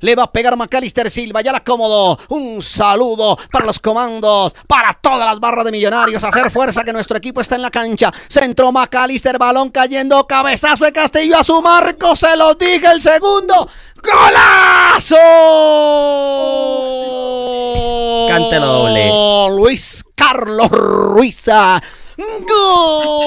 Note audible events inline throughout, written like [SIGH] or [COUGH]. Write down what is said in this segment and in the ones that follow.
Le va a pegar Macalister Silva. Ya la acomodó. Un saludo para los comandos. Para todas las barras de millonarios. Hacer fuerza que nuestro equipo está en la cancha. Centro Macalister. Balón cayendo. Cabezazo de Castillo a su marco. Se lo dije el segundo. ¡Golazo! Cántelo doble. Luis Carlos Ruiza. Gol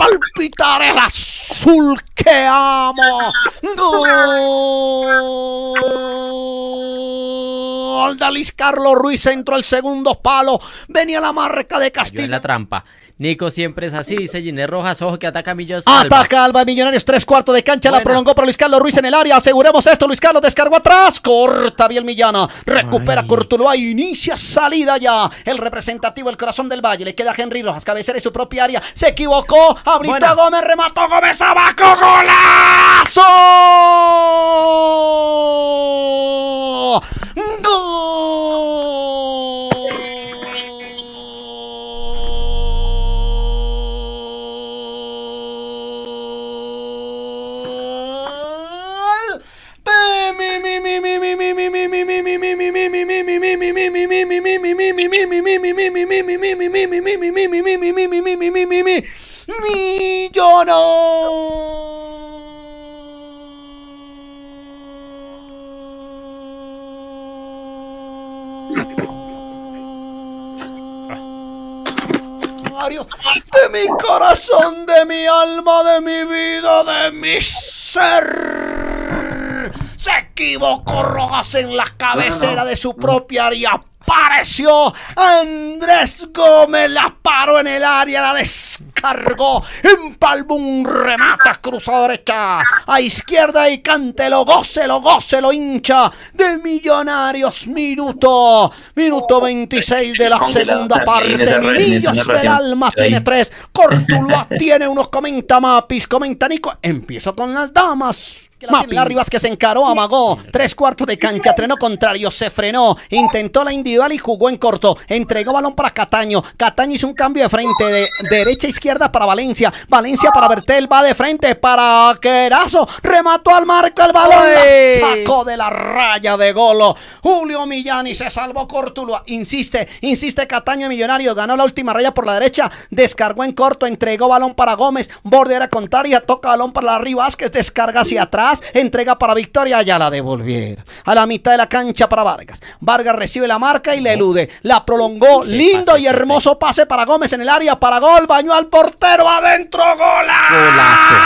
palpitar el azul que amo. Gol de Luis Carlos Ruiz entró el segundo palo. Venía la marca de Cayó en Castillo. la trampa. Nico siempre es así, dice Ginés Rojas, ojo que ataca a Millos. Ataca Alba Millonarios, tres cuartos de cancha, la prolongó para Luis Carlos Ruiz en el área. Aseguremos esto, Luis Carlos descargó atrás, corta bien Millana, recupera Ay. Cortuluá, inicia salida ya. El representativo, el corazón del Valle, le queda a Henry Rojas, cabecera en su propia área, se equivocó, habilitó Buena. a Gómez, remató Gómez abajo, golazo. Gol. [LAUGHS] de mi corazón, de mi alma, de mi vida, de mi ser. Se equivocó Rojas en la cabecera de su propia área. Apareció Andrés Gómez, la paró en el área, la descargó, empalmó un remata cruzado derecha, a izquierda y cántelo, gócelo, gócelo, hincha de Millonarios, minuto, minuto 26 de la segunda parte, Millos del Alma tiene tres, Cortuluá [LAUGHS] tiene unos, comenta Mapis, comenta Nico, empiezo con las damas. Mapi. Larry Vázquez encaró, amagó, tres cuartos de cancha, treno contrario, se frenó, intentó la individual y jugó en corto, entregó balón para Cataño, Cataño hizo un cambio de frente de derecha a izquierda para Valencia, Valencia para Bertel, va de frente para Querazo, remató al marco el balón, la sacó de la raya de golo, Julio Millani se salvó Cortuluá, insiste, insiste Cataño Millonario, ganó la última raya por la derecha, descargó en corto, entregó balón para Gómez, bordera contraria, toca balón para Larry Vázquez, descarga hacia atrás, entrega para Victoria, ya la devolvieron. A la mitad de la cancha para Vargas. Vargas recibe la marca y le elude. La prolongó, lindo y hermoso pase para Gómez en el área, para gol, bañó al portero, adentro, golazo.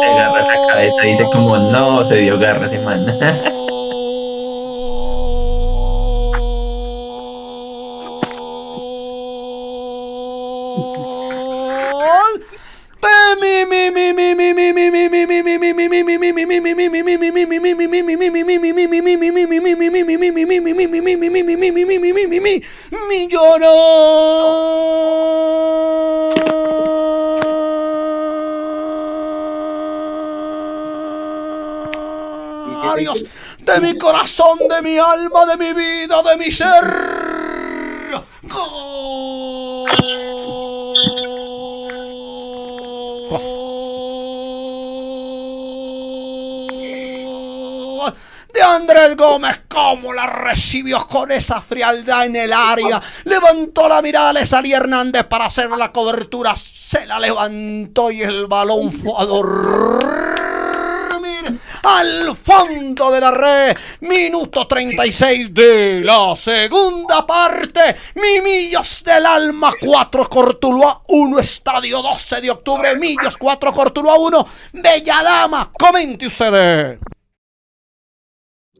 Se agarra la cabeza, dice como no, se dio garra ese mi- Millonarios de mi corazón, de mi alma, de mi vida, de mi ser. Gol de Andrés Gómez, cómo la recibió con esa frialdad en el área. Levantó la mirada, le salía Hernández para hacer la cobertura. Se la levantó y el balón fue a dormir al fondo de la red. Minuto 36 de la segunda parte. Mimillos del Alma 4, Cortuluá 1, Estadio 12 de octubre. Millos 4, Cortuluá 1. Bella Dama, comente ustedes.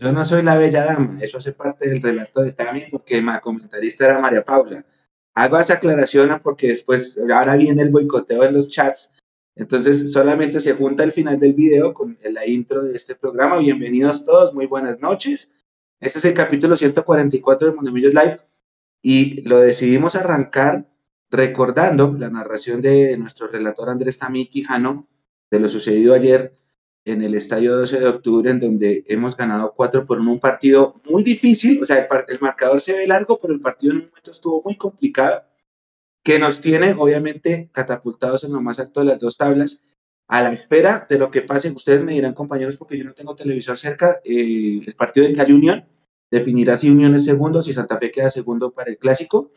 Yo no soy la bella dama, eso hace parte del relato de Tami porque la comentarista era María Paula. Hago esa aclaración porque después, ahora viene el boicoteo en los chats. Entonces, solamente se junta el final del video con la intro de este programa. Bienvenidos todos, muy buenas noches. Este es el capítulo 144 de Mondemillos Live y lo decidimos arrancar recordando la narración de nuestro relator Andrés Tamí Quijano de lo sucedido ayer en el estadio 12 de octubre, en donde hemos ganado 4 por 1, un partido muy difícil, o sea, el, marcador se ve largo, pero el partido en un momento estuvo muy complicado, que nos tiene obviamente catapultados en lo más alto de las dos tablas, a la espera de lo que pase. Ustedes me dirán, compañeros, porque yo no tengo televisor cerca, eh, el partido de Cali Unión definirá si Unión es segundo, si Santa Fe queda segundo para el clásico.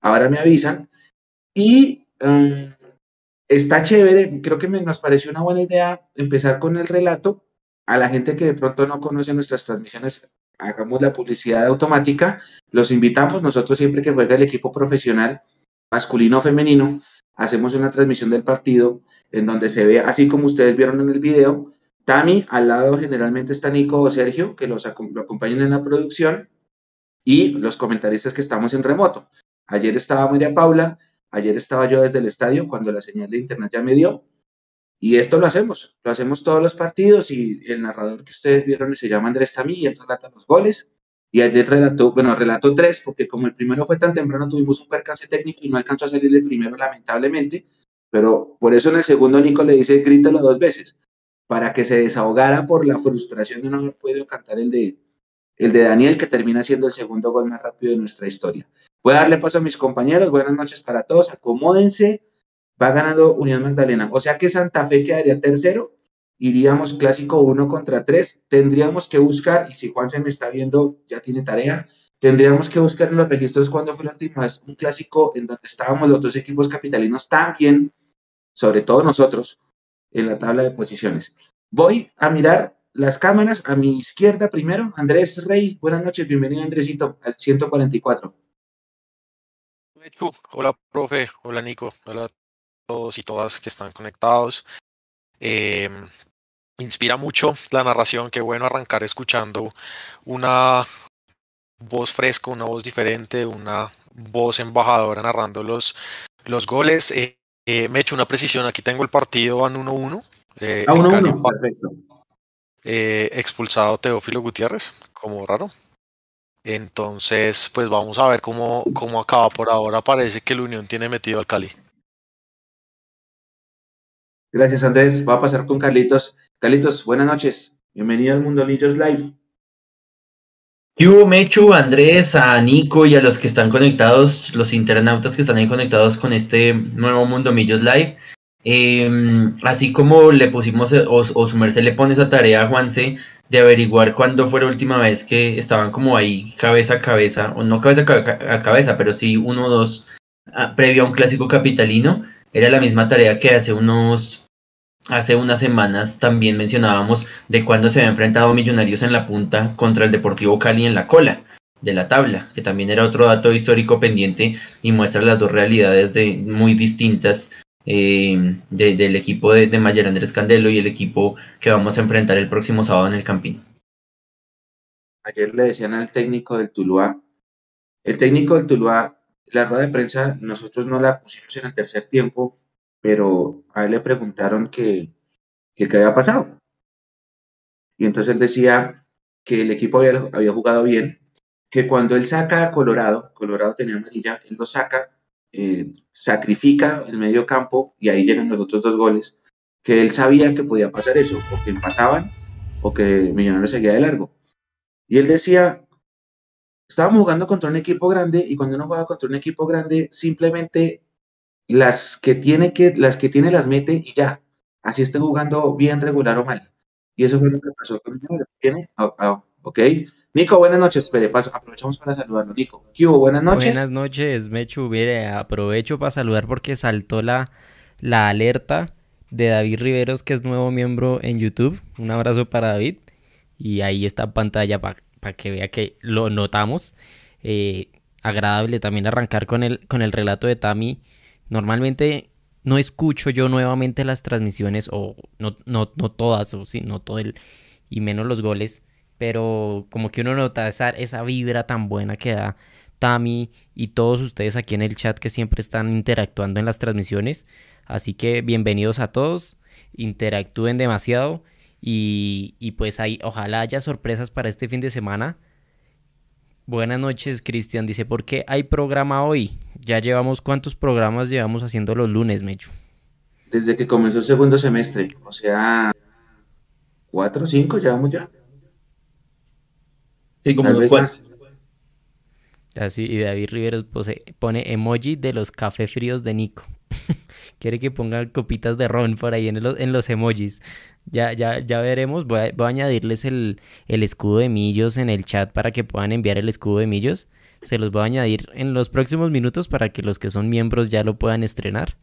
Ahora me avisan. Y um, está chévere, creo que me, nos pareció una buena idea empezar con el relato. A la gente que de pronto no conoce nuestras transmisiones, hagamos la publicidad automática. Los invitamos, nosotros siempre que juega el equipo profesional, masculino o femenino, hacemos una transmisión del partido en donde se ve, así como ustedes vieron en el video, Tami, al lado generalmente está Nico o Sergio, que los lo acompañan en la producción, y los comentaristas que estamos en remoto. Ayer estaba María Paula, ayer estaba yo desde el estadio cuando la señal de internet ya me dio, y esto lo hacemos, lo hacemos todos los partidos, y el narrador que ustedes vieron se llama Andrés Tami, y él relata los goles, y ayer relató, bueno, relató tres, porque como el primero fue tan temprano, tuvimos un percance técnico y no alcanzó a salir el primero, lamentablemente, pero por eso en el segundo Nico le dice, grítalo dos veces para que se desahogara por la frustración de no haber podido cantar el de, el de Daniel, que termina siendo el segundo gol más rápido de nuestra historia. Voy a darle paso a mis compañeros. Buenas noches para todos. Acomódense. Va ganando Unión Magdalena. O sea que Santa Fe quedaría tercero. Iríamos clásico uno contra tres. Tendríamos que buscar, y si Juan se me está viendo, ya tiene tarea. Tendríamos que buscar en los registros cuando fue la última vez un clásico en donde estábamos los dos equipos capitalinos también, sobre todo nosotros, en la tabla de posiciones. Voy a mirar las cámaras a mi izquierda primero. Andrés Rey, buenas noches, bienvenido Andresito al 144. Hola, profe, hola Nico, hola a todos y todas que están conectados. Em, inspira mucho la narración, qué bueno arrancar escuchando una voz fresca, una voz diferente, una voz embajadora narrando los, los goles. Eh, eh, me he hecho una precisión, aquí tengo el partido van 1-1. Eh, 1-1, perfecto. Eh, expulsado Teófilo Gutiérrez, como raro. Entonces, pues vamos a ver cómo, cómo acaba. Por ahora parece que la Unión tiene metido al Cali. Gracias, Andrés. Va a pasar con Carlitos. Carlitos, buenas noches. Bienvenido al Mundo Niños Live. Yo, Mechu, Andrés, a Nico y a los que están conectados, los internautas que están ahí conectados con este nuevo Mundo Millos Live. Em, así como le pusimos, o, o su merced le pone esa tarea a Juanse de averiguar cuándo fue la última vez que estaban como ahí cabeza a cabeza, o no cabeza a cabeza, pero sí uno o dos ah, previo a un clásico capitalino. Era la misma tarea que hace unos Hace unas semanas también mencionábamos de cuando se había enfrentado Millonarios en la punta contra el Deportivo Cali en la cola de la tabla, que también era otro dato histórico pendiente y muestra las dos realidades de, muy distintas eh, del equipo de, de Mayer Andrés Candelo y el equipo que vamos a enfrentar el próximo sábado en el Campín. Ayer le decían al técnico del Tuluá, el técnico del Tuluá, la rueda de prensa, nosotros no la pusimos en el tercer tiempo pero a él le preguntaron que, qué había pasado. Y entonces él decía que el equipo había, había, jugado bien, que cuando él saca a Colorado, Colorado tenía amarilla, él lo saca, eh, sacrifica el medio campo y ahí llegan los otros dos goles, que él sabía que podía pasar eso, o que empataban o que Millonarios seguía de largo. Y él decía, estábamos jugando contra un equipo grande y cuando uno juega contra un equipo grande, simplemente las que tiene que, las que tiene las mete y ya. Así esté jugando bien, regular o mal. Y eso fue lo que pasó con el ¿Tiene? Ah, ok. Nico, buenas noches. Aprovechamos para saludarlo. Nico, ¿qué? Buenas noches. Buenas noches, Mechu. Mire, aprovecho para saludar porque saltó la, la alerta de David Riveros, que es nuevo miembro en YouTube. Un abrazo para David. Y ahí está pantalla para que vea que lo notamos. Eh, agradable también arrancar con el, con el relato de Tami Normalmente no escucho yo nuevamente las transmisiones, o no, no, no todas, o sí, no todo el, y menos los goles, pero como que uno nota esa, esa vibra tan buena que da Tami y todos ustedes aquí en el chat que siempre están interactuando en las transmisiones. Así que bienvenidos a todos, interactúen demasiado y, y pues ahí, ojalá haya sorpresas para este fin de semana. Buenas noches, Cristian. Dice, ¿por qué hay programa hoy? Ya llevamos, ¿cuántos programas llevamos haciendo los lunes, Mecho? Desde que comenzó el segundo semestre, o sea, cuatro o cinco llevamos ya. Sí, como cuantos. más. Así, y David Riveros pose- pone emoji de los café fríos de Nico. [LAUGHS] Quiere que pongan copitas de ron por ahí en los, en los emojis. Ya, ya, ya veremos. Voy a, voy a añadirles el, el escudo de Millos en el chat para que puedan enviar el escudo de Millos. Se los voy a añadir en los próximos minutos para que los que son miembros ya lo puedan estrenar.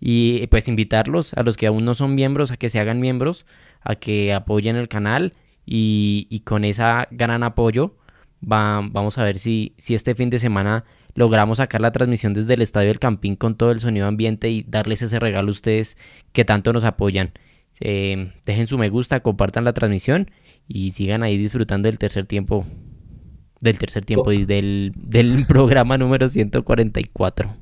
Y pues invitarlos a los que aún no son miembros a que se hagan miembros, a que apoyen el canal y, y con ese gran apoyo va- vamos a ver si, si este fin de semana logramos sacar la transmisión desde el Estadio del Campín con todo el sonido ambiente y darles ese regalo a ustedes que tanto nos apoyan. Eh, dejen su me gusta, compartan la transmisión y sigan ahí disfrutando del tercer tiempo. Del tercer tiempo y del, del [LAUGHS] programa número 144.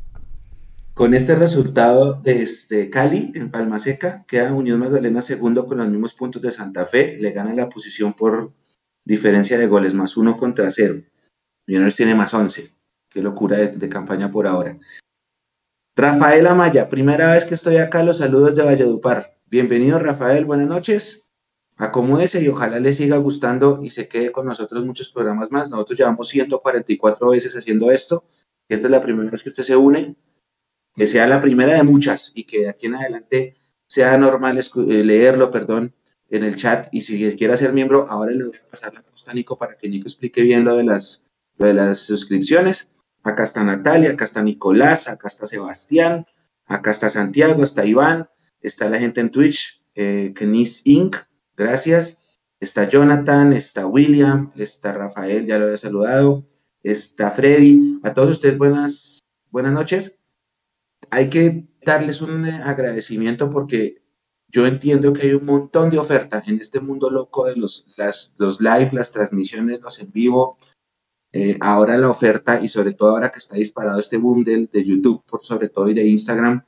Con este resultado este Cali en Palma Seca, queda Unión Magdalena segundo con los mismos puntos de Santa Fe, le gana la posición por diferencia de goles, más uno contra cero. Millonarios tiene más once. Qué locura de, de campaña por ahora. Rafael Amaya, primera vez que estoy acá, los saludos de Valledupar. Bienvenido Rafael, buenas noches. Acomódese y ojalá le siga gustando y se quede con nosotros muchos programas más. Nosotros llevamos 144 veces haciendo esto. Esta es la primera vez que usted se une que sea la primera de muchas y que de aquí en adelante sea normal eh, leerlo, perdón, en el chat. Y si quiere ser miembro, ahora le voy a pasar la posta a Nico para que Nico explique bien lo de las, lo de las suscripciones. Acá está Natalia, acá está Nicolás, acá está Sebastián, acá está Santiago, está Iván, está la gente en Twitch, eh, Inc., gracias. Está Jonathan, está William, está Rafael, ya lo había saludado, está Freddy. A todos ustedes, buenas, buenas noches hay que darles un eh, agradecimiento porque yo entiendo que hay un montón de oferta en este mundo loco de los, las, los live, las transmisiones, los en vivo. Eh, ahora la oferta y sobre todo ahora que está disparado este boom del, de YouTube, por sobre todo y de Instagram,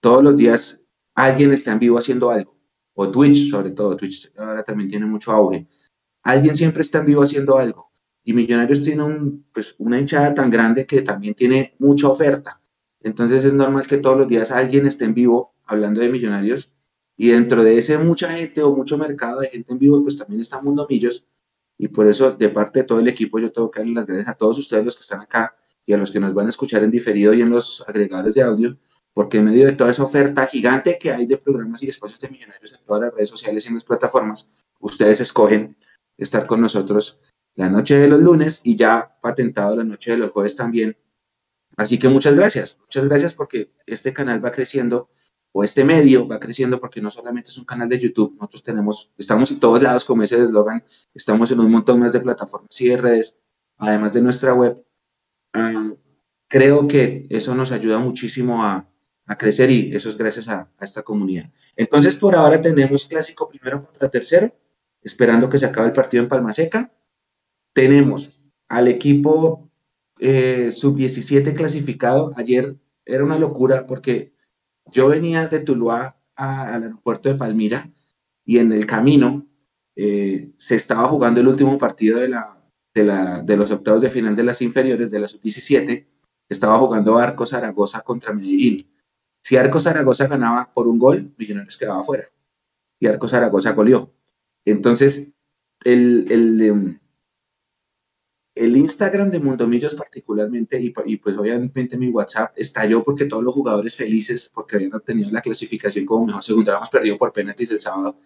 todos los días alguien está en vivo haciendo algo. O Twitch, sobre todo. Twitch ahora también tiene mucho auge. Alguien siempre está en vivo haciendo algo. Y Millonarios tiene un, pues, una hinchada tan grande que también tiene mucha oferta. Entonces es normal que todos los días alguien esté en vivo hablando de millonarios y dentro de ese mucha gente o mucho mercado de gente en vivo, pues también está Mundo Millos. Y por eso de parte de todo el equipo yo tengo que darle las gracias a todos ustedes los que están acá y a los que nos van a escuchar en diferido y en los agregadores de audio, porque en medio de toda esa oferta gigante que hay de programas y espacios de millonarios en todas las redes sociales y en las plataformas, ustedes escogen estar con nosotros la noche de los lunes y ya patentado la noche de los jueves también Así que muchas gracias, muchas gracias porque este canal va creciendo o este medio va creciendo porque no solamente es un canal de YouTube, nosotros tenemos, estamos en todos lados como ese eslogan, estamos en un montón más de plataformas y de redes, además de nuestra web. Ah, creo que eso nos ayuda muchísimo a, crecer y eso es gracias a, a esta comunidad. Entonces por ahora tenemos clásico primero contra tercero, esperando que se acabe el partido en Palma Seca. Tenemos al equipo eh, sub-17 clasificado. Ayer era una locura porque yo venía de Tuluá al aeropuerto de Palmira y en el camino eh, se estaba jugando el último partido de, la, de, la, de los octavos de final de las inferiores de la sub-17. Estaba jugando Arco Zaragoza contra Medellín. Si Arco Zaragoza ganaba por un gol, Millonarios quedaba fuera. Y Arco Zaragoza goleó. Entonces, el, el, em, el Instagram de Mundomillos particularmente y, pues obviamente mi WhatsApp estalló porque todos los jugadores felices porque habían obtenido la clasificación como mejor segundo, habíamos perdido por penaltis el sábado,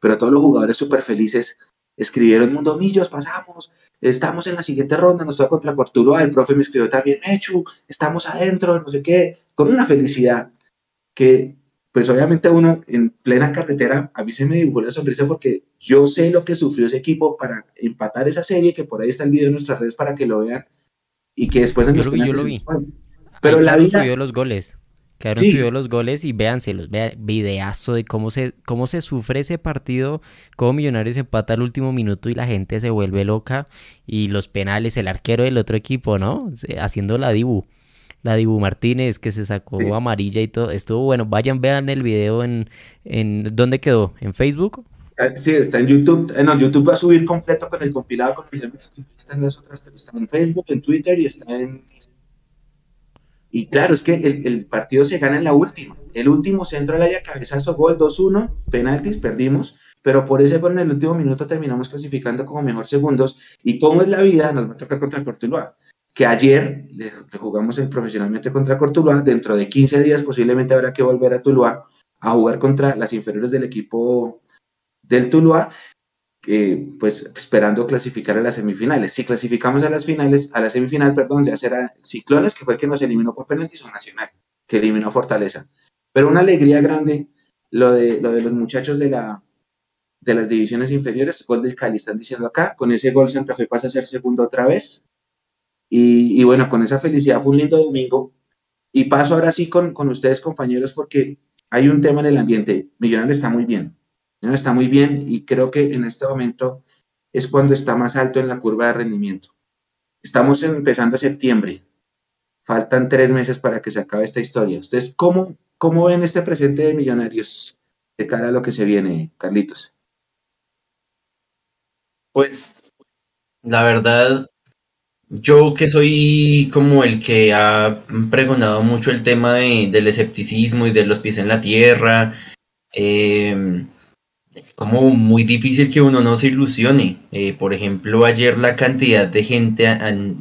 pero todos los jugadores súper felices escribieron Mundomillos, pasamos, estamos en la siguiente ronda, nos toca contra Cortuluá, el profe me escribió también, Mechu, estamos adentro, no sé qué, con una felicidad que pues obviamente uno en plena carretera, a mí se me dibujó la sonrisa porque yo sé lo que sufrió ese equipo para empatar esa serie, que por ahí está el video en nuestras redes para que lo vean y que después en Yo lo vi, yo lo vi. Pero Ahí la vida, subió los goles. Quedaron Sí. subidos los goles y véanselos, vea, videazo de cómo se, cómo se sufre ese partido, cómo Millonarios empata al último minuto y la gente se vuelve loca y los penales, el arquero del otro equipo, ¿no? Haciendo la Dibu, la Dibu Martínez que se sacó Sí. amarilla y todo, estuvo bueno, vayan, vean el video en, en, ¿dónde quedó? ¿En Facebook? Ah, Sí, está en YouTube. Eh, no, YouTube va a subir completo con el compilado con memes. Está en las otras, está en Facebook, en Twitter y está en. Y claro, es que el, el partido se gana en la última. El último centro del área, cabezazo, gol 2-1, penaltis, perdimos. Pero por ese gol en el último minuto terminamos clasificando como mejor segundos. Y cómo es la vida, nos va a tocar contra Cortuluá. Que ayer le, jugamos profesionalmente contra Cortuluá. Dentro de 15 días posiblemente habrá que volver a Tuluá a jugar contra las inferiores del equipo del Tuluá, eh, pues esperando clasificar a las semifinales. Si clasificamos a las finales, a la semifinal, perdón, ya será Ciclones, que fue que nos eliminó por penaltis, o Nacional, que eliminó Fortaleza. Pero una alegría grande lo de, lo de los muchachos de, la, de las divisiones inferiores, gol del Cali, están diciendo acá, con ese gol Santa Fe pasa a ser segundo otra vez. Y, bueno, con esa felicidad fue un lindo domingo. Y paso ahora sí con, con ustedes, compañeros, porque hay un tema en el ambiente. Millonarios está muy bien. Millonarios está muy bien y creo que en este momento es cuando está más alto en la curva de rendimiento. Estamos empezando septiembre. Faltan tres meses para que se acabe esta historia. ¿Ustedes cómo, cómo ven este presente de Millonarios de cara a lo que se viene, Carlitos? Pues, la verdad, yo que soy como el que ha pregonado mucho el tema de- del escepticismo y de los pies en la tierra, eh, es como muy difícil que uno no se ilusione. Eh, por ejemplo, ayer la cantidad de gente,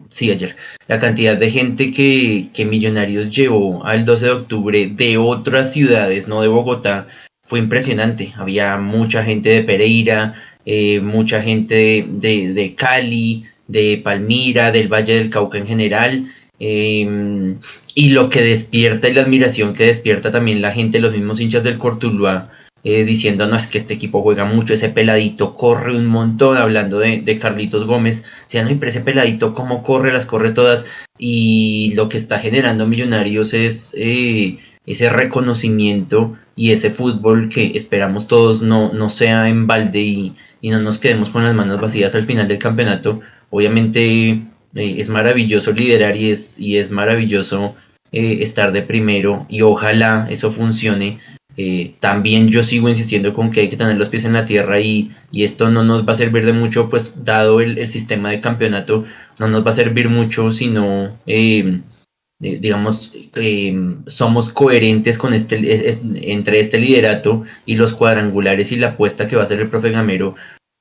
sí, ayer, la cantidad de gente que, que Millonarios llevó al 12 de octubre de otras ciudades, no de Bogotá, fue impresionante. Había mucha gente de Pereira, eh, mucha gente de- de Cali, de Palmira, del Valle del Cauca en general. eh, y lo que despierta y la admiración que despierta también la gente, los mismos hinchas del Cortuluá, eh, diciendo, no, es que este equipo juega mucho, ese peladito corre un montón, hablando de, de Carlitos Gómez, decía, no, pero ese peladito cómo corre, las corre todas, y lo que está generando Millonarios es eh, ese reconocimiento y ese fútbol que esperamos todos no, no sea en balde y no nos quedemos con las manos vacías al final del campeonato. Obviamente eh, es maravilloso liderar y es, y es maravilloso eh, estar de primero y ojalá eso funcione. Eh, también yo sigo insistiendo con que hay que tener los pies en la tierra y, y esto no nos va a servir de mucho, pues dado el, el sistema de campeonato, no nos va a servir mucho si no, eh, digamos, somos coherentes con este, es- entre este liderato y los cuadrangulares y la apuesta que va a hacer el profe Gamero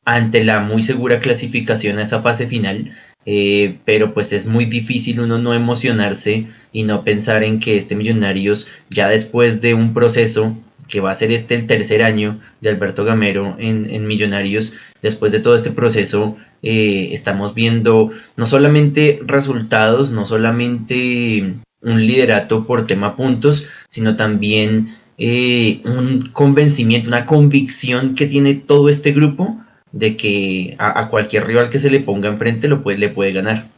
ante la muy segura clasificación a esa fase final. eh, pero pues es muy difícil uno no emocionarse y no pensar en que este Millonarios ya después de un proceso que va a ser este el tercer año de Alberto Gamero en, en Millonarios, después de todo este proceso eh, estamos viendo no solamente resultados, no solamente un liderato por tema puntos, sino también eh, un convencimiento, una convicción que tiene todo este grupo de que a, a cualquier rival que se le ponga enfrente lo puede, le puede ganar.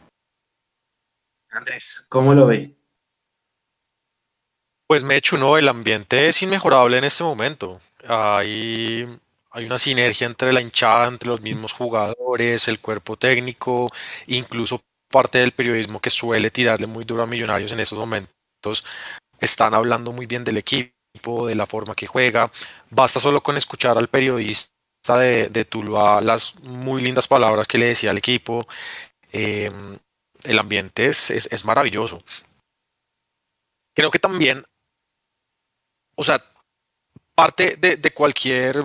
Andrés, ¿cómo lo ve? Pues Mechu, no, el ambiente es inmejorable en este momento. Hay, hay una sinergia entre la hinchada, entre los mismos jugadores, el cuerpo técnico, incluso parte del periodismo que suele tirarle muy duro a Millonarios en estos momentos. Están hablando muy bien del equipo, de la forma que juega. Basta solo con escuchar al periodista de, de Tuluá las muy lindas palabras que le decía al equipo. Eh, el ambiente es, es, maravilloso. Creo que también o sea, parte de, de cualquier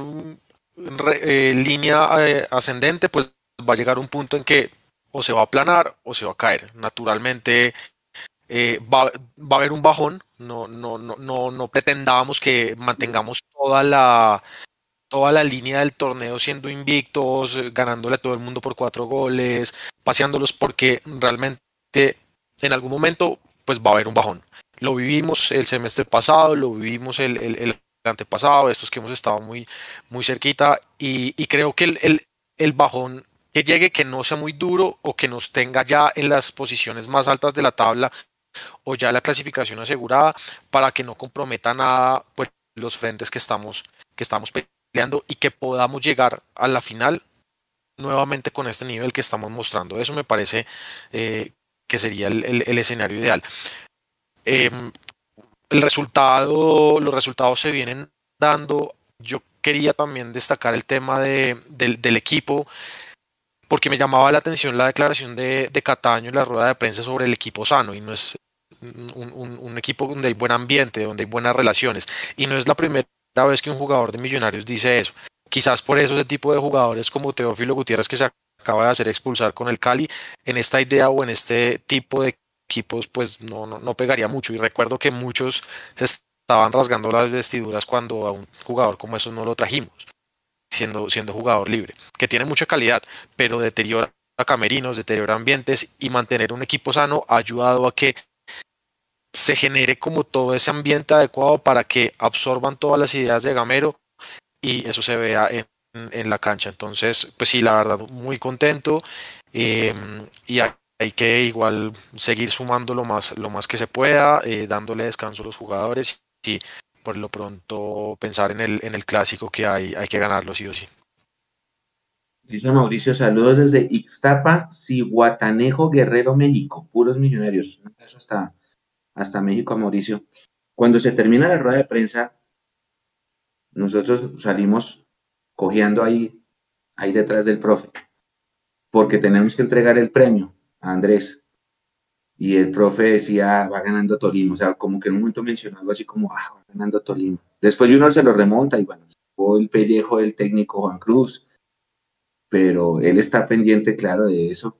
re, eh, línea eh, ascendente, pues va a llegar un punto en que o se va a aplanar o se va a caer. Naturalmente va, va, a haber un bajón. No, no, no, no, no pretendamos que mantengamos toda la, toda la línea del torneo siendo invictos, ganándole a todo el mundo por cuatro goles, paseándolos, porque realmente en algún momento pues va a haber un bajón. Lo vivimos el semestre pasado, lo vivimos el, el, el antepasado, estos que hemos estado muy, muy cerquita, y, creo que el, el, el, bajón que llegue, que no sea muy duro o que nos tenga ya en las posiciones más altas de la tabla, o ya la clasificación asegurada para que no comprometa nada pues, los frentes que estamos, que estamos y que podamos llegar a la final nuevamente con este nivel que estamos mostrando. Eso me parece eh, que sería el, escenario ideal. Em, el resultado, los resultados se vienen dando. Yo quería también destacar el tema de, del, equipo, porque me llamaba la atención la declaración de, de Cataño en la rueda de prensa sobre el equipo sano, y no es un, equipo donde hay buen ambiente, donde hay buenas relaciones, y no es la primera vez que un jugador de Millonarios dice eso. Quizás por eso ese tipo de jugadores como Teófilo Gutiérrez que se acaba de hacer expulsar con el Cali, en esta idea o en este tipo de equipos, pues no, no, no pegaría mucho. Y recuerdo que muchos se estaban rasgando las vestiduras cuando a un jugador como esos no lo trajimos, siendo, siendo jugador libre, que tiene mucha calidad, pero deteriora camerinos, deteriora ambientes y mantener un equipo sano ha ayudado a que se genere como todo ese ambiente adecuado para que absorban todas las ideas de Gamero y eso se vea en, la cancha. Entonces, pues sí, la verdad, muy contento eh, y hay que igual seguir sumando lo más, lo más que se pueda, eh, dándole descanso a los jugadores y por lo pronto pensar en el, en el clásico que hay, hay que ganarlo sí o sí. Dice Mauricio, saludos desde Ixtapa, Cihuatanejo, Guerrero, México, puros millonarios. Eso hasta, hasta México, Mauricio. Cuando se termina la rueda de prensa, nosotros salimos cojeando ahí, ahí detrás del profe, porque tenemos que entregar el premio a Andrés. Y el profe decía, va ganando Tolima. O sea, como que en un momento mencionó así como, ah, va ganando Tolima. Después uno se lo remonta y bueno, el pellejo del técnico Juan Cruz. Pero él está pendiente, claro, de eso.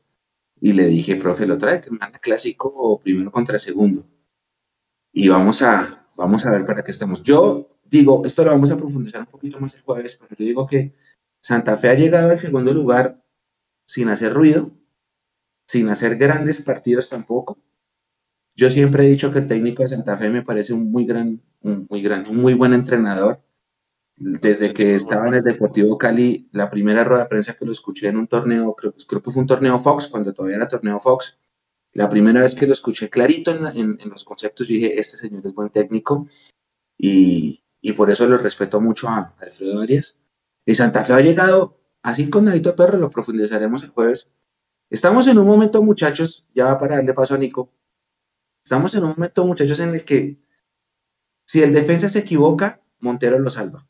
Y le dije, profe, lo trae que manda clásico primero contra segundo. Y vamos a, vamos a ver para qué estamos. Yo digo, esto lo vamos a profundizar un poquito más el jueves, pero yo digo que Santa Fe ha llegado al segundo lugar sin hacer ruido, sin hacer grandes partidos tampoco. Yo siempre he dicho que el técnico de Santa Fe me parece un muy gran, un muy gran, un muy buen entrenador. Desde que estaba en el Deportivo Cali, la primera rueda de prensa que lo escuché en un torneo, creo, creo que fue un torneo Fox, cuando todavía era torneo Fox, la primera vez que lo escuché clarito en, los conceptos, dije, este señor es buen técnico y, por eso lo respeto mucho a Alfredo Arias. Y Santa Fe ha llegado, así con Nadito Perro, lo profundizaremos el jueves, Estamos en un momento, muchachos, ya para darle paso a Nico, estamos en un momento, muchachos, en el que si el defensa se equivoca, Montero lo salva.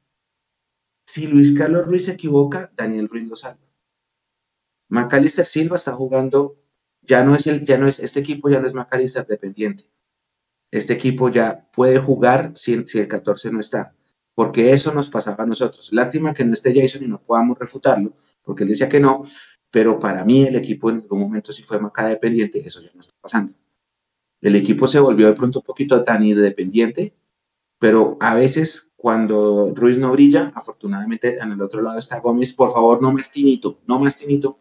Si Luis Carlos Ruiz se equivoca, Daniel Ruiz lo salva. Macalister Silva está jugando, ya no es el, ya no es, este equipo ya no es Macalister dependiente. Este equipo ya puede jugar si, el 14 no está, porque eso nos pasaba a nosotros. Lástima que no esté Jason y no podamos refutarlo, porque él decía que no, pero para mí el equipo en algún momento sí fue Maca dependiente, eso ya no está pasando. El equipo se volvió de pronto un poquito tan independiente, pero a veces cuando Ruiz no brilla, afortunadamente en el otro lado está Gómez, por favor no más tinito, no más tinito,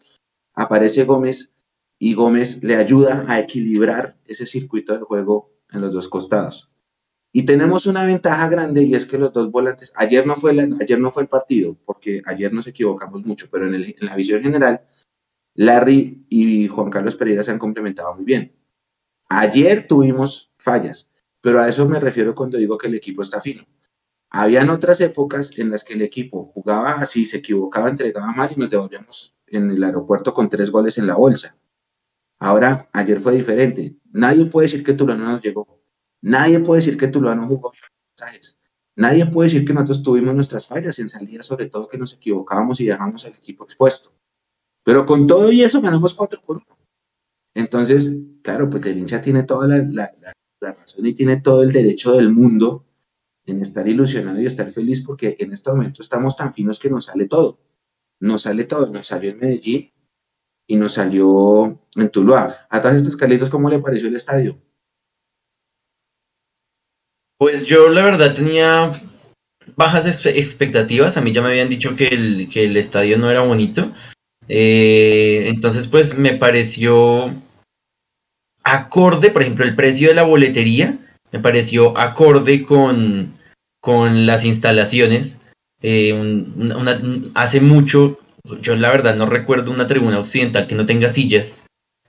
aparece Gómez y Gómez le ayuda a equilibrar ese circuito de juego en los dos costados. Y tenemos una ventaja grande y es que los dos volantes, ayer no fue, el partido, porque ayer nos equivocamos mucho, pero en, en la visión general, Larry y Juan Carlos Pereira se han complementado muy bien. Ayer tuvimos fallas, pero a eso me refiero cuando digo que el equipo está fino. Habían otras épocas en las que el equipo jugaba así, se equivocaba, entregaba mal y nos devolvíamos en el aeropuerto con tres goles en la bolsa. Ahora, ayer fue diferente. Nadie puede decir que Tulano nos llegó. Nadie puede decir que Tulano jugó mensajes. Nadie puede decir que nosotros tuvimos nuestras fallas en salida, sobre todo que nos equivocábamos y dejamos al equipo expuesto. Pero con todo y eso ganamos cuatro por Entonces, claro, pues el hincha tiene toda la, razón y tiene todo el derecho del mundo en estar ilusionado y estar feliz porque en este momento estamos tan finos que nos sale todo. Nos sale todo. Nos salió en Medellín y nos salió en Tuluá. A todas estas calitos, ¿cómo le pareció el estadio? Pues yo la verdad tenía bajas expectativas. A mí ya me habían dicho que el, que el estadio no era bonito. Eh, entonces, pues me pareció acorde, por ejemplo, el precio de la boletería me pareció acorde con, con las instalaciones. Eh, hace mucho, yo la verdad no recuerdo una tribuna occidental que no tenga sillas.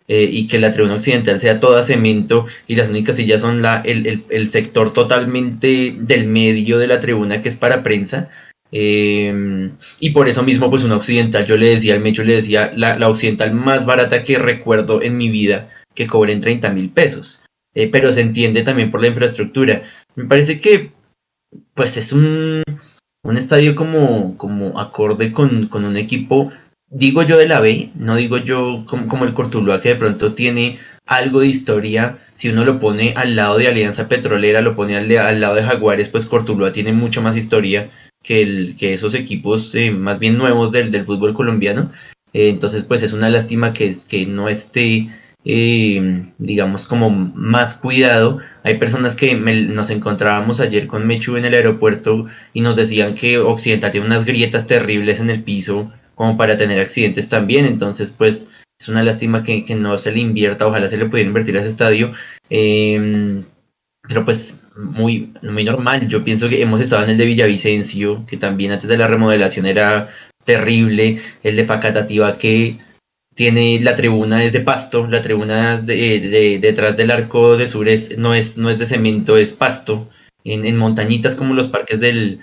eh, y que la tribuna occidental sea toda cemento y las únicas sillas son la, el, sector totalmente del medio de la tribuna que es para prensa. Em, y por eso mismo, pues una occidental, yo le decía al Mecho, le decía la, la occidental más barata que recuerdo en mi vida, que cobren 30 mil pesos. Eh, pero se entiende también por la infraestructura. Me parece que, pues es un, un estadio como, como acorde con, con un equipo digo yo de la B, no digo yo como, el Cortuluá que de pronto tiene algo de historia, si uno lo pone al lado de Alianza Petrolera, lo pone al, lado de Jaguares, pues Cortuluá tiene mucho más historia que, que esos equipos eh, más bien nuevos del, fútbol colombiano. Eh, entonces, pues es una lástima que, que no esté, eh, digamos, como más cuidado. Hay personas que nos encontrábamos ayer con Mechu en el aeropuerto y nos decían que Occidental tiene unas grietas terribles en el piso como para tener accidentes también. Entonces, pues es una lástima que, no se le invierta, ojalá se le pudiera invertir a ese estadio. Em, pero pues muy, muy normal. Yo pienso que hemos estado en el de Villavicencio, que también antes de la remodelación era terrible. El de Facatativa que tiene la tribuna es de pasto, la tribuna de, detrás del arco de sur no, es, no es de cemento, es pasto en, montañitas como los parques del,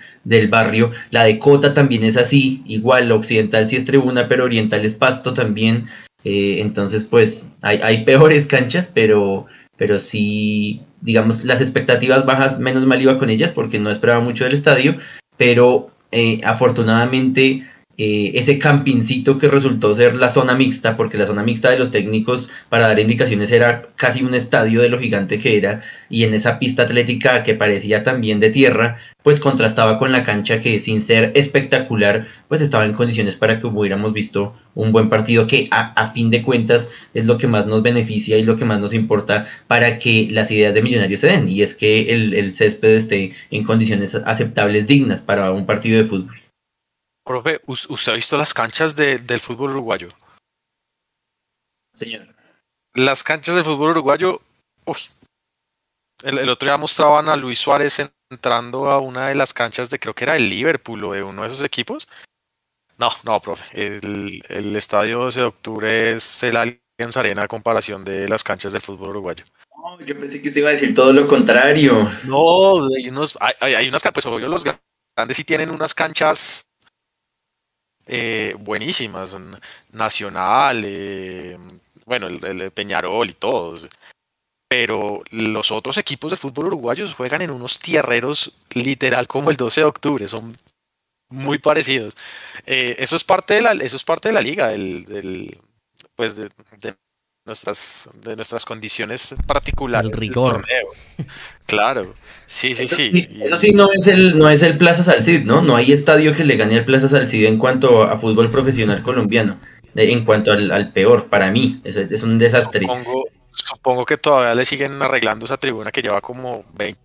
barrio. La de Cota también es así, igual, occidental sí es tribuna, pero oriental es pasto también. Eh, entonces, pues hay, hay, [LAUGHS] peores canchas, pero, pero sí, digamos, las expectativas bajas, menos mal iba con ellas porque no esperaba mucho del estadio, pero eh, afortunadamente eh, ese campincito que resultó ser la zona mixta, porque la zona mixta de los técnicos para dar indicaciones era casi un estadio de lo gigante que era, y en esa pista atlética que parecía también de tierra, pues contrastaba con la cancha que sin ser espectacular, pues estaba en condiciones para que hubiéramos visto un buen partido que a, fin de cuentas es lo que más nos beneficia y lo que más nos importa para que las ideas de millonarios se den, y es que el, el césped esté en condiciones aceptables, dignas para un partido de fútbol. Profe, ¿usted ha visto las canchas del fútbol uruguayo? Señor. Las canchas del fútbol uruguayo, uy, el, otro día mostraban a Luis Suárez entrando a una de las canchas de creo que era el Liverpool o de uno de esos equipos. No, no, profe. El, el estadio 12 de octubre es el Allianz Arena a comparación de las canchas del fútbol uruguayo. No, yo pensé que usted iba a decir todo lo contrario. No, hay unos, hay, hay unas pues obvio los grandes sí tienen unas canchas eh, buenísimas, Nacional, eh, bueno, el, Peñarol y todos. Pero los otros equipos de fútbol uruguayos juegan en unos tierreros literal como el 12 de octubre, son muy parecidos. Eh, eso es parte de la, eso es parte de la liga, del, pues de, nuestras, de nuestras condiciones particulares. El rigor. [LAUGHS] Claro, sí, sí, sí. Eso sí no es el, no es el Plaza Salcid, ¿no? No hay estadio que le gane al Plaza Salcid en cuanto a fútbol profesional colombiano. En cuanto al, peor, para mí, es, es un desastre. Supongo, que todavía le siguen arreglando esa tribuna que lleva como 20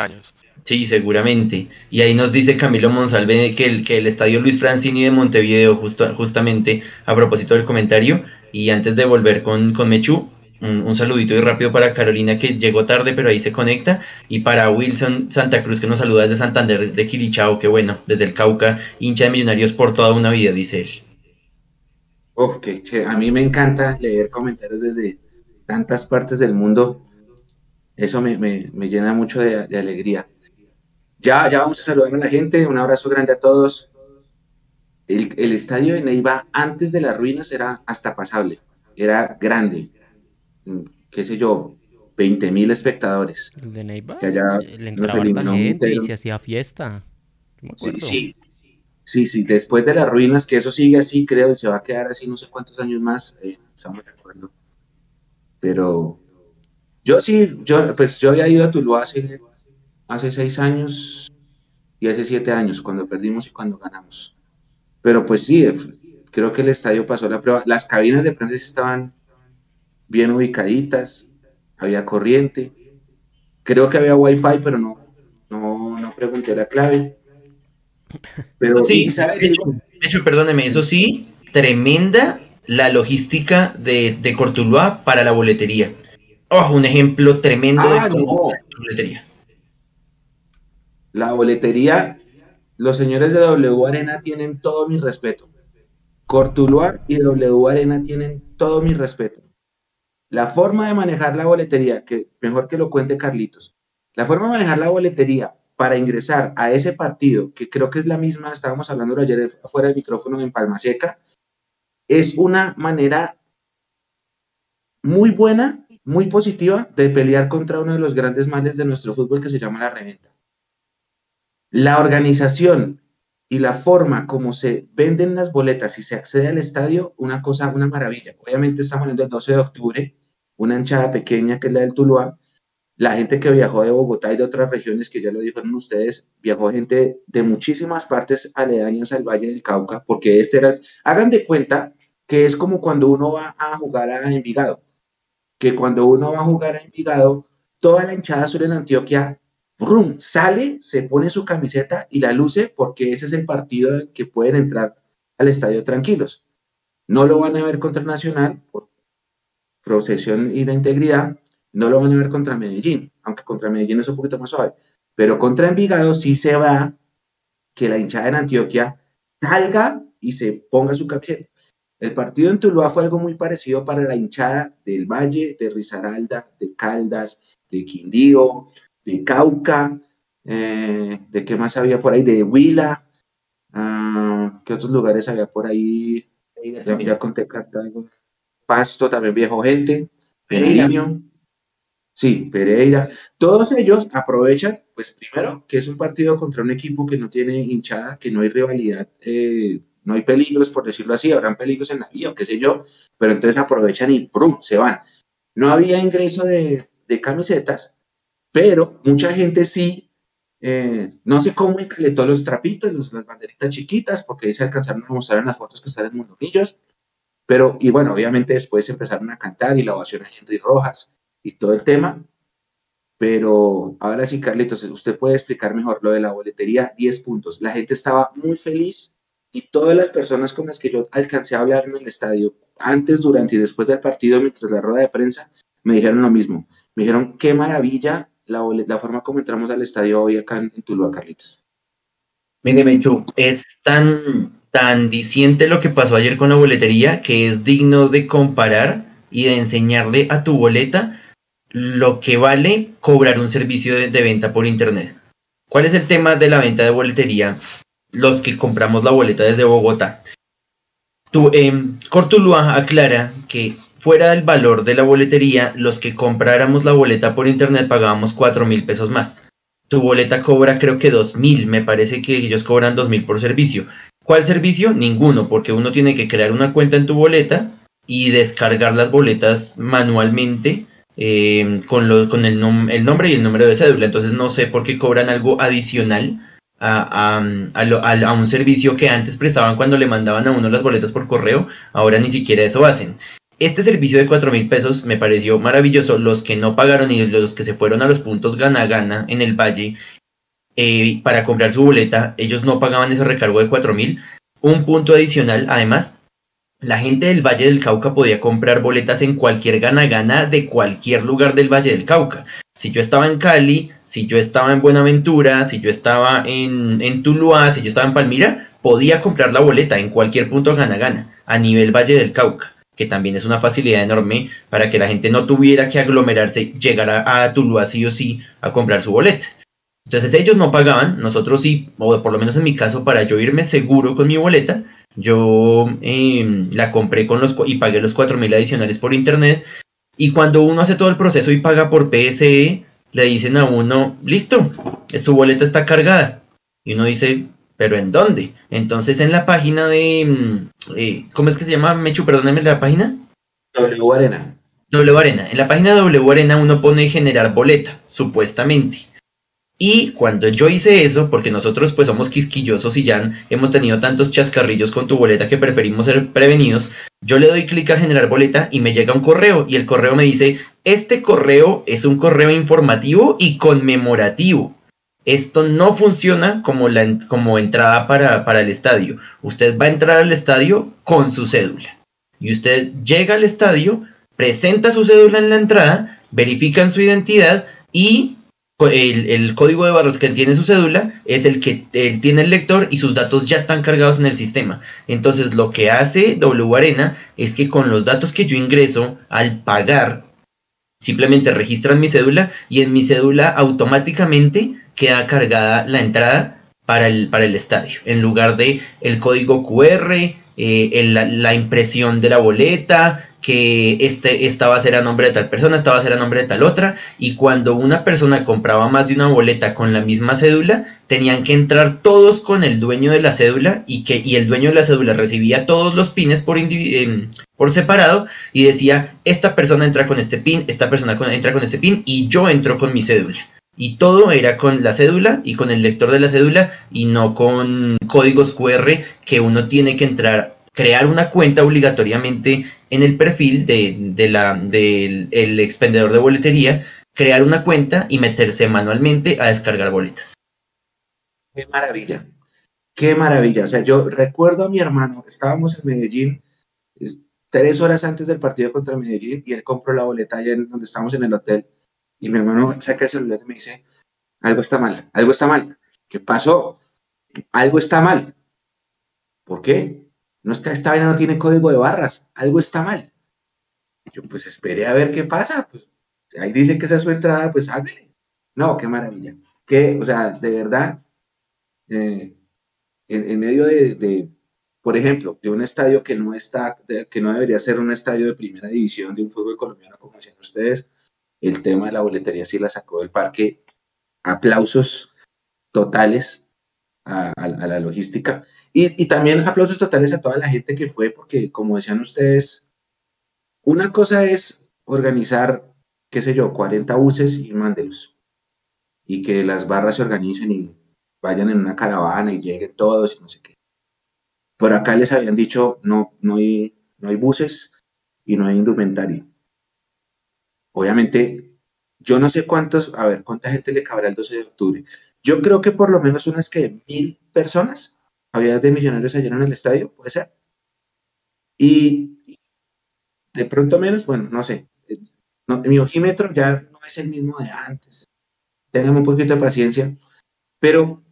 años. Sí, seguramente. Y ahí nos dice Camilo Monsalve que el, que el estadio Luis Francini de Montevideo, justo, justamente a propósito del comentario, y antes de volver con, con Mechu, un, saludito y rápido para Carolina que llegó tarde pero ahí se conecta y para Wilson Santa Cruz que nos saluda desde Santander de Quilichao, que bueno, desde el Cauca, hincha de Millonarios por toda una vida, dice él. Uf, a mí me encanta leer comentarios desde tantas partes del mundo. Eso me, llena mucho de, alegría. Ya, ya vamos a saludar a la gente. Un abrazo grande a todos el, estadio de Neiva antes de las ruinas era hasta pasable, era grande, mm, qué sé yo, 20 mil espectadores. El de Neiva, que allá le entraba la gente y se hacía fiesta. Sí, sí, sí, sí, después de las ruinas, que eso sigue así, creo, y se va a quedar así no sé cuántos años más, eh, estamos de acuerdo. Pero yo sí, yo, pues yo había ido a Tuluá hace, hace seis años y hace siete años, cuando perdimos y cuando ganamos. Pero pues sí, creo que el estadio pasó la prueba. Las cabinas de prensa estaban bien ubicaditas, había corriente. Creo que había wifi, pero no, no, no pregunté la clave. Pero sí, de hecho, perdóneme, eso sí, tremenda la logística de, de Cortuluá para la boletería. Oh, un ejemplo tremendo de ah, cómo la boletería. La boletería los señores de W Arena tienen todo mi respeto. Cortuluá y W Arena tienen todo mi respeto. la forma de manejar la boletería, que mejor que lo cuente Carlitos, la forma de manejar la boletería para ingresar a ese partido, que creo que es la misma, estábamos hablando ayer afuera del micrófono en Palma Seca, es una manera muy buena, muy positiva de pelear contra uno de los grandes males de nuestro fútbol que se llama la reventa. La organización y la forma como se venden las boletas y se accede al estadio, una cosa, una maravilla. Obviamente estamos hablando del 12 de octubre, una hinchada pequeña que es la del Tuluá. La gente que viajó de Bogotá y de otras regiones, que ya lo dijeron ustedes, viajó gente de muchísimas partes aledañas al Valle del Cauca, porque este era, hagan de cuenta que es como cuando uno va a jugar a Envigado que cuando uno va a jugar a Envigado, toda la hinchada sur en Antioquia, brum, sale, se pone su camiseta y la luce porque ese es el partido en que pueden entrar al estadio tranquilos. No lo van a ver contra Nacional por procesión y de integridad, no lo van a ver contra Medellín, aunque contra Medellín es un poquito más suave, pero contra Envigado sí se va que la hinchada en Antioquia salga y se ponga su camiseta. El partido en Tuluá fue algo muy parecido para la hinchada del Valle, de Risaralda, de Caldas, de Quindío, de Cauca, eh, de qué más había por ahí, de Huila, uh, qué otros lugares había por ahí, ya, ya conté Cartago, Pasto, también viejo gente, Pereira. Sí, Pereira. Todos ellos aprovechan, pues primero, que es un partido contra un equipo que no tiene hinchada, que no hay rivalidad eh, no hay peligros, por decirlo así, habrán peligros en la vía o qué sé yo, pero entonces aprovechan y ¡prum! se van. No había ingreso de, camisetas, pero mucha gente sí, eh, no sé cómo todos los trapitos, las banderitas chiquitas, porque ahí se alcanzaron a mostrar en las fotos que están en Mondomillos, pero, y bueno, obviamente después empezaron a cantar y la ovación a Henry Rojas y todo el tema, pero ahora sí, Carlitos, usted puede explicar mejor lo de la boletería, 10 puntos. La gente estaba muy feliz y todas las personas con las que yo alcancé a hablar en el estadio, antes, durante y después del partido, mientras la rueda de prensa, me dijeron lo mismo. Me dijeron, qué maravilla la, la forma como entramos al estadio hoy acá en, Tuluá, Carlitos. Mire, Menchu, es tan, tan diciente lo que pasó ayer con la boletería que es digno de comparar y de enseñarle a tu boleta lo que vale cobrar un servicio de, venta por internet. ¿Cuál es el tema de la venta de boletería los que compramos la boleta desde Bogotá. Tu, eh, Cortuluá aclara que fuera del valor de la boletería, los que compráramos la boleta por internet pagábamos 4 mil pesos más. Tu boleta cobra creo que 2 mil, me parece que ellos cobran 2 mil por servicio. ¿Cuál servicio? Ninguno, porque uno tiene que crear una cuenta en tu boleta y descargar las boletas manualmente eh, con, con el, el nombre y el número de cédula. Entonces no sé por qué cobran algo adicional a, un servicio que antes prestaban cuando le mandaban a uno las boletas por correo, ahora ni siquiera eso hacen. Este servicio de 4 mil pesos me pareció maravilloso. Los que no pagaron y los que se fueron a los puntos gana gana en el valle eh, para comprar su boleta, ellos no pagaban ese recargo de 4 mil. Un punto adicional, además, la gente del Valle del Cauca podía comprar boletas en cualquier gana-gana de cualquier lugar del Valle del Cauca. Si yo estaba en Cali, si yo estaba en Buenaventura, si yo estaba en, en Tuluá, si yo estaba en Palmira, podía comprar la boleta en cualquier punto gana-gana a nivel Valle del Cauca, que también es una facilidad enorme para que la gente no tuviera que aglomerarse, llegar a, a Tuluá sí o sí a comprar su boleta. Entonces ellos no pagaban, nosotros sí, o por lo menos en mi caso, para yo irme seguro con mi boleta, yo em, la compré con los y pagué los 4.000 adicionales por internet. Y cuando uno hace todo el proceso y paga por PSE, le dicen a uno, listo, su boleta está cargada. Y uno dice, ¿pero en dónde? Entonces en la página de... Em, eh, ¿Cómo es que se llama? Mechu, perdóname la página. W Arena. W Arena. En la página de W Arena uno pone generar boleta, supuestamente. Y cuando yo hice eso, porque nosotros pues somos quisquillosos y ya hemos tenido tantos chascarrillos con tu boleta que preferimos ser prevenidos, yo le doy clic a generar boleta y me llega un correo y el correo me dice, este correo es un correo informativo y conmemorativo. Esto no funciona como, la, como entrada para, para el estadio. Usted va a entrar al estadio con su cédula. Y usted llega al estadio, presenta su cédula en la entrada, verifican su identidad y el, código de barras que tiene su cédula es el que él tiene el lector y sus datos ya están cargados en el sistema. Entonces lo que hace W Arena es que con los datos que yo ingreso al pagar, simplemente registran mi cédula y en mi cédula automáticamente queda cargada la entrada para el, para el estadio. En lugar de el código QR, eh, la impresión de la boleta, que este, esta va a ser a nombre de tal persona, esta va a ser a nombre de tal otra, y cuando una persona compraba más de una boleta con la misma cédula, tenían que entrar todos con el dueño de la cédula y que y el dueño de la cédula recibía todos los pines por, em, por separado y decía, esta persona entra con este pin, esta persona entra con este pin y yo entro con mi cédula. Y todo era con la cédula y con el lector de la cédula y no con códigos QR que uno tiene que entrar crear una cuenta obligatoriamente en el perfil de, la, del el expendedor de boletería, crear una cuenta y meterse manualmente a descargar boletas. Qué maravilla, qué maravilla. O sea, yo recuerdo a mi hermano, estábamos en Medellín tres horas antes del partido contra Medellín y él compró la boleta allá en donde estábamos en el hotel y mi hermano saca el celular y me dice, algo está mal, algo está mal. ¿Qué pasó? Algo está mal. ¿Por qué? No está, esta vaina no tiene código de barras, algo está mal. yo pues esperé a ver qué pasa, pues ahí dice que esa es su entrada, pues hágale. No, qué maravilla. Que, o sea, de verdad, eh, en, medio de, por ejemplo, de un estadio que no está, que no debería ser un estadio de primera división de un fútbol colombiano, como decían ustedes, el tema de la boletería sí la sacó del parque. Aplausos totales a la logística. Y, también aplausos totales a toda la gente que fue, porque como decían ustedes, una cosa es organizar, qué sé yo, 40 buses y mándelos. Y que las barras se organicen y vayan en una caravana y lleguen todos y no sé qué. Por acá les habían dicho, no, no, hay, no hay buses y no hay indumentario. Obviamente, yo no sé cuántos, a ver, cuánta gente le cabrá el 12 de octubre. Yo creo que por lo menos unas que mil personas había de millonarios ayer en el estadio, puede ser. Y de pronto menos, bueno, no sé. mi ojímetro ya no es el mismo de antes. Tengan un poquito de paciencia. Pero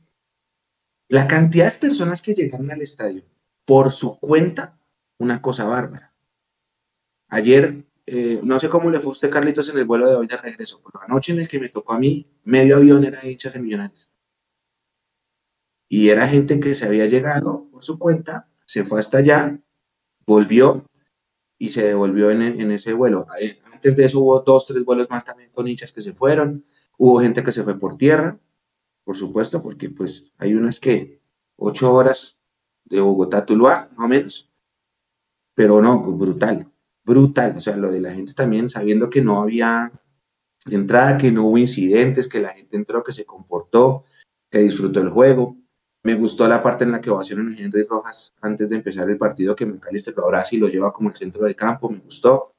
la cantidad de personas que llegaron al estadio por su cuenta, una cosa bárbara. Ayer, eh, no sé cómo le fue a usted, Carlitos, en el vuelo de hoy de regreso, pero anoche en el que me tocó a mí, medio avión era hinchas de millonarios. Y era gente que se había llegado por su cuenta, se fue hasta allá, volvió y se devolvió en, ese vuelo. Antes de eso hubo dos, tres vuelos más también con hinchas que se fueron. Hubo gente que se fue por tierra, por supuesto, porque pues hay unas que ocho horas de Bogotá a Tuluá, más o menos. Pero no, brutal, brutal. O sea, lo de la gente también sabiendo que no había entrada, que no hubo incidentes, que la gente entró, que se comportó, que disfrutó el juego. Me gustó la parte en la que ovacionan a Henry Rojas antes de empezar el partido, que McAllister lo abraza y lo lleva como el centro del campo, me gustó.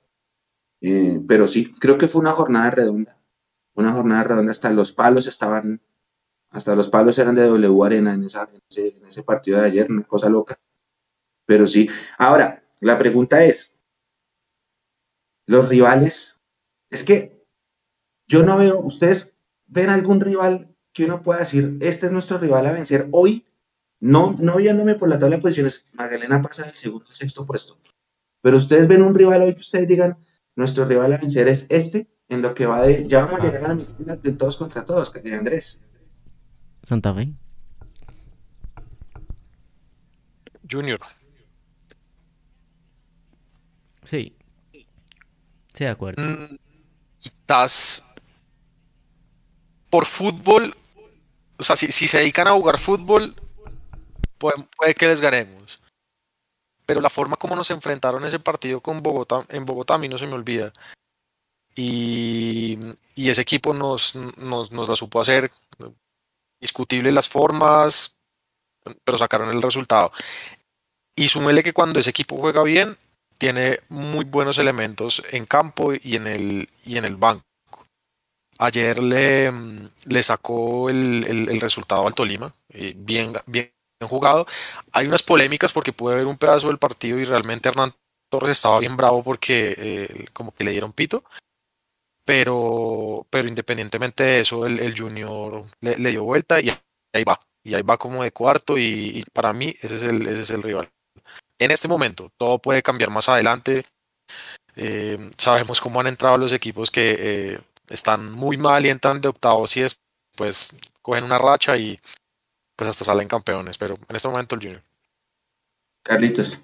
Eh, pero sí, creo que fue una jornada redonda. Una jornada redonda, hasta los palos estaban, hasta los palos eran de W Arena en, esa, en ese partido de ayer, una cosa loca. Pero sí. Ahora, la pregunta es, los rivales, es que yo no veo, ustedes ven algún rival que uno pueda decir, este es nuestro rival a vencer hoy, no, no viéndome por la tabla de posiciones, Magdalena pasa del segundo al sexto puesto, pero ustedes ven un rival hoy que ustedes digan, nuestro rival a vencer es este, en lo que va de, ya vamos a llegar a la mitad de todos contra todos, que Andrés. Santa Fe. Junior. Sí. De acuerdo. Mm, quizás por fútbol o sea, si, se dedican a jugar fútbol, puede, que les ganemos. Pero la forma como nos enfrentaron ese partido con Bogotá, en Bogotá a mí no se me olvida. Y, ese equipo nos, nos, la supo hacer. Discutible las formas, pero sacaron el resultado. Y súmele que cuando ese equipo juega bien, tiene muy buenos elementos en campo y en el, y en el banco. Ayer le, le sacó el, resultado al Tolima, eh, bien, bien jugado. Hay unas polémicas porque pude ver un pedazo del partido y realmente Hernán Torres estaba bien bravo porque eh, como que le dieron pito. pero, pero independientemente de eso, el, Junior le, dio vuelta y ahí va. Y ahí va como de cuarto y, para mí ese es, el, ese es el rival. En este momento, todo puede cambiar más adelante. Eh, sabemos cómo han entrado los equipos que eh, están muy mal y entran de octavos y después cogen una racha y pues hasta salen campeones. Pero en este momento el Junior. Carlitos.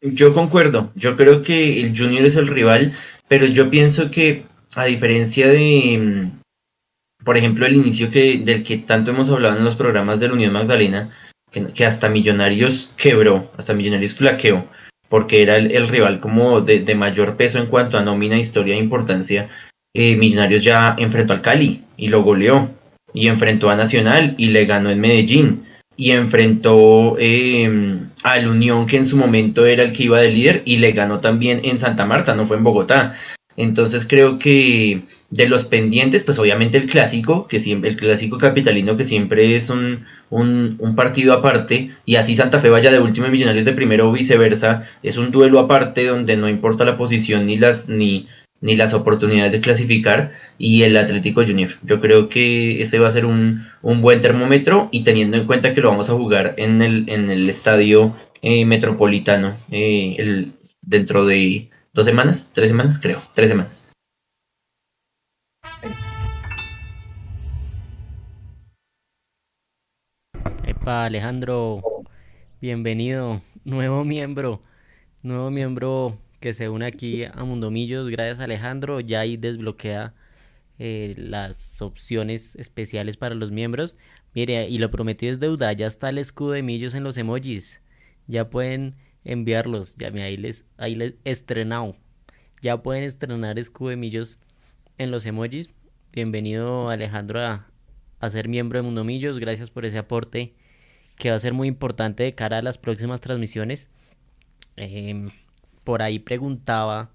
Yo concuerdo, yo creo que el Junior es el rival, pero yo pienso que a diferencia de, mm, por ejemplo, el inicio que, del que tanto hemos hablado en los programas de la Unión Magdalena, que, hasta Millonarios quebró, hasta Millonarios flaqueó, porque era el, rival como de, mayor peso en cuanto a nómina, historia e importancia, eh, Millonarios ya enfrentó al Cali y lo goleó, y enfrentó a Nacional y le ganó en Medellín y enfrentó eh, al Unión, que en su momento era el que iba de líder, y le ganó también en Santa Marta, no fue en Bogotá. Entonces creo que de los pendientes, pues obviamente el clásico, que siempre, el clásico capitalino que siempre es un, un, un, partido aparte, y así Santa Fe vaya de último y Millonarios de primero o viceversa, es un duelo aparte donde no importa la posición ni las, ni, ni las oportunidades de clasificar y el Atlético Junior. Yo creo que ese va a ser un, buen termómetro y teniendo en cuenta que lo vamos a jugar en el, en el estadio eh, metropolitano eh, el, dentro de dos semanas, tres semanas creo, tres semanas. Alejandro, bienvenido, nuevo miembro, nuevo miembro que se une aquí a Mundomillos. Gracias Alejandro, ya ahí desbloquea eh, las opciones especiales para los miembros. Mire, y lo prometido es deuda, ya está el escudo de Millos en los emojis. Ya pueden enviarlos, ya ahí les, ahí les estrenado. Ya pueden estrenar escudo de Millos en los emojis. Bienvenido Alejandro a, a ser miembro de Mundomillos. Gracias por ese aporte que va a ser muy importante de cara a las próximas transmisiones. Eh, por ahí preguntaba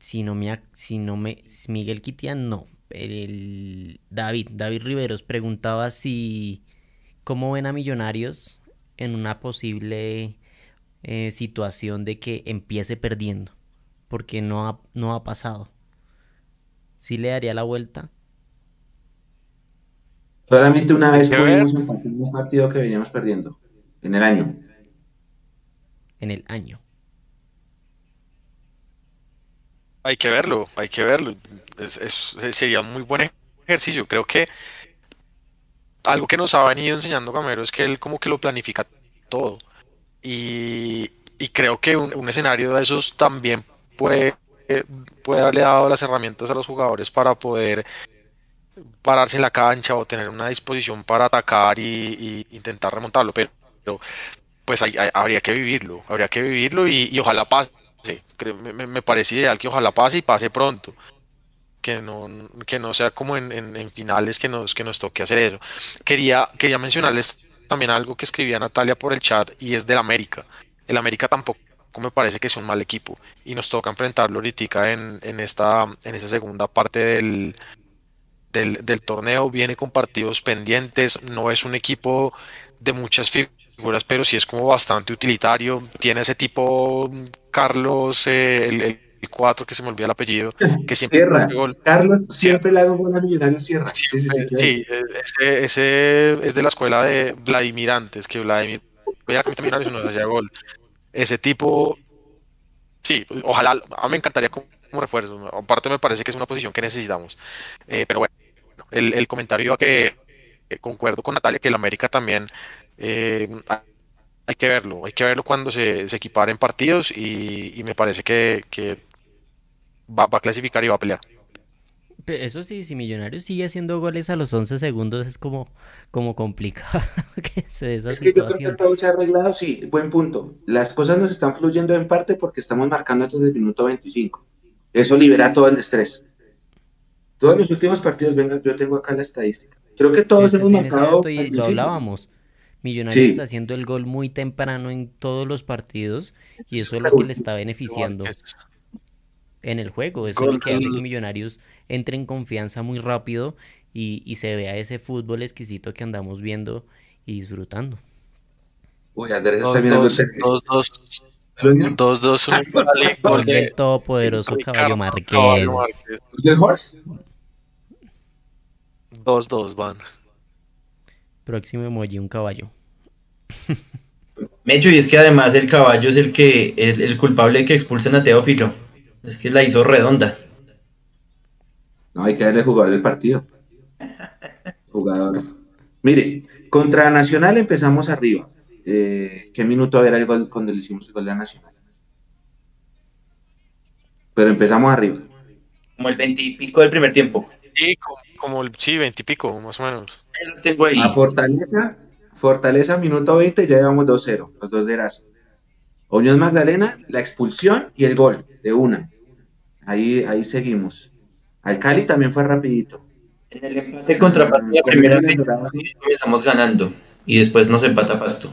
si no me, si no me, Miguel Quitian no, el David, David Riveros preguntaba si cómo ven a Millonarios en una posible eh, situación de que empiece perdiendo, porque no ha, no ha pasado. ¿Sí le daría la vuelta? Solamente una vez pudimos empatar un partido que veníamos perdiendo, en el año. En el año. Hay que verlo, hay que verlo. sería un muy buen ejercicio. Creo que algo que nos ha venido enseñando Camero es que él como que lo planifica todo. Y, creo que un, escenario de esos también puede, puede haberle dado las herramientas a los jugadores para poder pararse en la cancha o tener una disposición para atacar y, intentar remontarlo. Pero, pues habría que vivirlo, habría que vivirlo y, y ojalá pase me, me, parece ideal que ojalá pase y pase pronto. Que no, que no sea como en, finales que nos, que nos toque hacer eso. Quería, quería mencionarles también algo que escribía Natalia por el chat y es del América. El América tampoco me parece que es un mal equipo y nos toca enfrentarlo ahorita en, en, esta, en esa segunda parte del, del, del torneo. Viene con partidos pendientes, no es un equipo de muchas figuras pero sí es como bastante utilitario. Tiene ese tipo Carlos, eh, el, el 4 que se me olvida el apellido, [LAUGHS] que siempre Sierra. Gol. Carlos siempre le hago gol a Millonario Sierra. sí, sí, ese, ese, es de la escuela de Vladimir antes, que Vladimir Millonarios no hacía gol. Ese tipo, sí, ojalá, a mí me encantaría como, refuerzo. Aparte me parece que es una posición que necesitamos. Eh, pero bueno, el, el comentario iba que concuerdo con Natalia que el América también eh, hay que verlo, hay que verlo cuando se, se equiparen partidos y, me parece que, va, a clasificar y va a pelear. Eso sí, si Millonarios sigue haciendo goles a los 11 segundos es como, como complicado [LAUGHS] que se esa es que yo creo que todo se ha arreglado, sí, buen punto. Las cosas nos están fluyendo en parte porque estamos marcando desde el minuto 25. Eso libera todo el estrés. Todos los últimos partidos, venga, yo tengo acá la estadística. Creo que todos hemos marcado. Y lo hablábamos. Millonarios está haciendo el gol muy temprano en todos los partidos y eso es lo que le está beneficiando en el juego. Eso es lo que hace que Millonarios entre en confianza muy rápido y, se vea ese fútbol exquisito que andamos viendo y disfrutando. Uy, Andrés está mirando dos, dos, 2-2 Unión Cali, gol Gol de todopoderoso Caballo Márquez. ¿El Horse? 2-2 van. Próximo emoji, un caballo. Mecho, y es que además el caballo es el que el, el culpable de que expulsen a Teófilo. Es que la hizo redonda. No, hay que darle jugador del partido. Jugador. Mire, contra Nacional empezamos arriba. Eh, ¿Qué minuto era el gol cuando le hicimos el gol de Nacional? Pero empezamos arriba. Como el 20 y pico del primer tiempo. Sí, como, como el, sí, 20 y pico, más o menos. Ahí. A Fortaleza, Fortaleza, minuto 20, ya llevamos 2-0, los dos de Erazo. Unión Magdalena, la expulsión y el gol de una. Ahí, ahí seguimos. Al Cali también fue rapidito. En el empate contra Pasto, la primera Doradas. comenzamos ganando. Y después nos empata Pasto.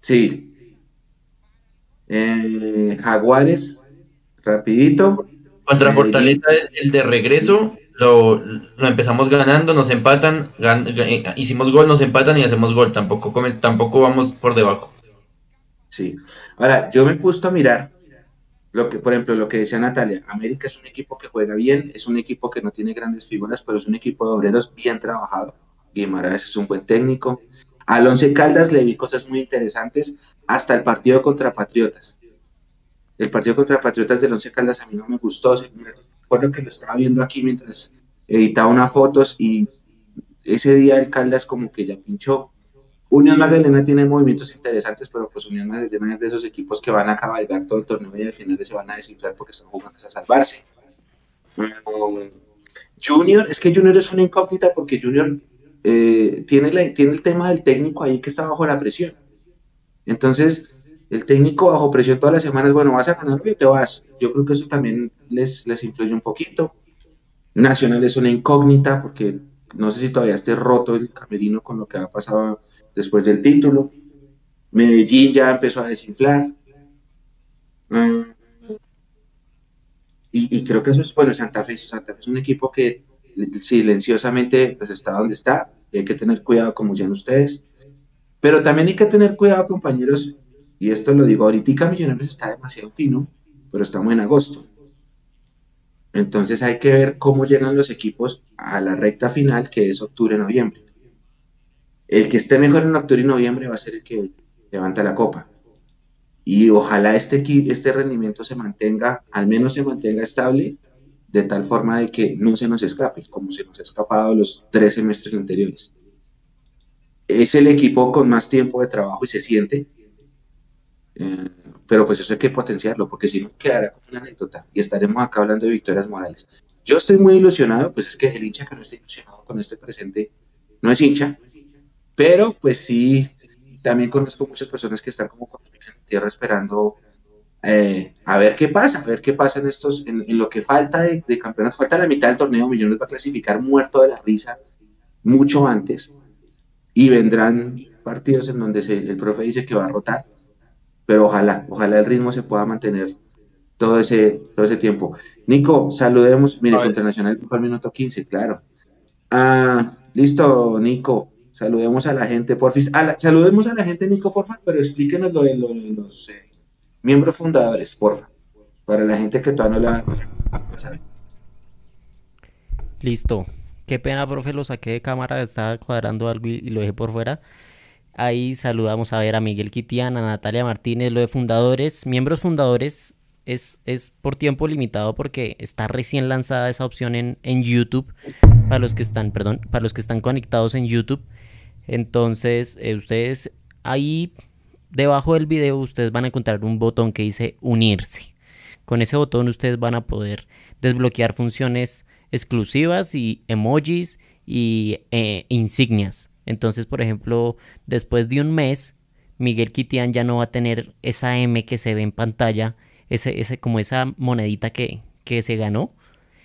Sí. Eh, Jaguares, rapidito. Contra Eh, Fortaleza, el de regreso, lo, lo empezamos ganando, nos empatan, eh, hicimos gol, nos empatan y hacemos gol. Tampoco, tampoco vamos por debajo. Sí. Ahora, yo me he a mirar lo que, por ejemplo, lo que decía Natalia. América es un equipo que juega bien, es un equipo que no tiene grandes figuras, pero es un equipo de obreros bien trabajado. Guimaraes es un buen técnico. Al Once Caldas le vi cosas muy interesantes hasta el partido contra Patriotas. El partido contra Patriotas del Once Caldas a mí no me gustó. Recuerdo que lo estaba viendo aquí mientras editaba unas fotos y ese día el Caldas como que ya pinchó. Unión Magdalena tiene movimientos interesantes, pero pues Unión Magdalena es de esos equipos que van a cabalgar todo el torneo y al final se van a desinflar porque están jugando a salvarse. Junior, es que Junior es una incógnita porque Junior eh, tiene, la- tiene el tema del técnico ahí que está bajo la presión. Entonces, el técnico bajo presión todas las semanas, bueno, vas a ganar o te vas. Yo creo que eso también les, les influye un poquito. Nacional es una incógnita porque no sé si todavía esté roto el camerino con lo que ha pasado después del título. Medellín ya empezó a desinflar. Mm. Y, y creo que eso es bueno. Santa Fe, Santa Fe es un equipo que silenciosamente pues, está donde está. Y hay que tener cuidado, como ya ustedes. Pero también hay que tener cuidado, compañeros. Y esto lo digo ahorita, Millonarios está demasiado fino, pero estamos en agosto. Entonces hay que ver cómo llegan los equipos a la recta final, que es octubre-noviembre. El que esté mejor en octubre y noviembre va a ser el que levanta la copa. Y ojalá este, este rendimiento se mantenga, al menos se mantenga estable, de tal forma de que no se nos escape, como se nos ha escapado los tres semestres anteriores. Es el equipo con más tiempo de trabajo y se siente, pero pues eso hay que potenciarlo, porque si no quedará como una anécdota. Y estaremos acá hablando de victorias morales. Yo estoy muy ilusionado, pues es que el hincha que no esté ilusionado con este presente no es hincha, pero pues sí, también conozco muchas personas que están como con en tierra esperando eh, a ver qué pasa, a ver qué pasa en estos, en, en lo que falta de, de campeonatos, falta la mitad del torneo, Millones va a clasificar muerto de la risa mucho antes y vendrán partidos en donde se- el profe dice que va a rotar, pero ojalá, ojalá el ritmo se pueda mantener todo ese, todo ese tiempo. Nico, saludemos, mire, contra Nacional al minuto 15, claro. Ah, listo, Nico. Saludemos a la gente, porfis. A la- saludemos a la gente, Nico, porfa, pero explíquenos lo de, lo de los eh, miembros fundadores, porfa. Para la gente que todavía no la, no la sabe. Listo. Qué pena, profe, lo saqué de cámara, estaba cuadrando algo y, y lo dejé por fuera. Ahí saludamos a ver a Miguel Quitián, a Natalia Martínez, lo de fundadores. Miembros fundadores es, es por tiempo limitado porque está recién lanzada esa opción en, en YouTube. Para los que están, perdón, para los que están conectados en YouTube. Entonces, eh, ustedes ahí debajo del video, ustedes van a encontrar un botón que dice unirse. Con ese botón ustedes van a poder desbloquear funciones exclusivas y emojis y eh, insignias. Entonces, por ejemplo, después de un mes, Miguel Quitián ya no va a tener esa M que se ve en pantalla, ese, ese, como esa monedita que, que se ganó,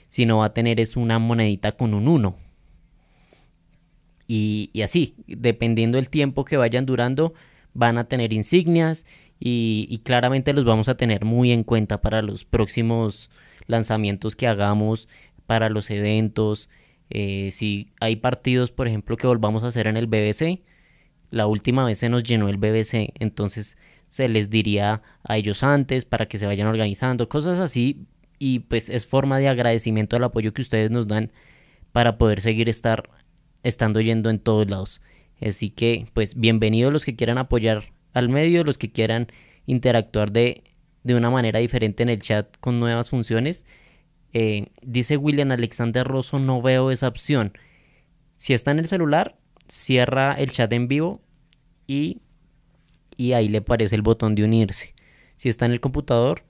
sino va a tener es una monedita con un 1. Y, y así, dependiendo del tiempo que vayan durando, van a tener insignias y, y claramente los vamos a tener muy en cuenta para los próximos lanzamientos que hagamos, para los eventos. Eh, si hay partidos, por ejemplo, que volvamos a hacer en el BBC, la última vez se nos llenó el BBC, entonces se les diría a ellos antes para que se vayan organizando, cosas así. Y pues es forma de agradecimiento al apoyo que ustedes nos dan para poder seguir estar estando yendo en todos lados. Así que pues bienvenidos los que quieran apoyar al medio, los que quieran interactuar de, de una manera diferente en el chat con nuevas funciones. Eh, dice William Alexander Rosso, no veo esa opción. Si está en el celular, cierra el chat en vivo y, y ahí le aparece el botón de unirse. Si está en el computador,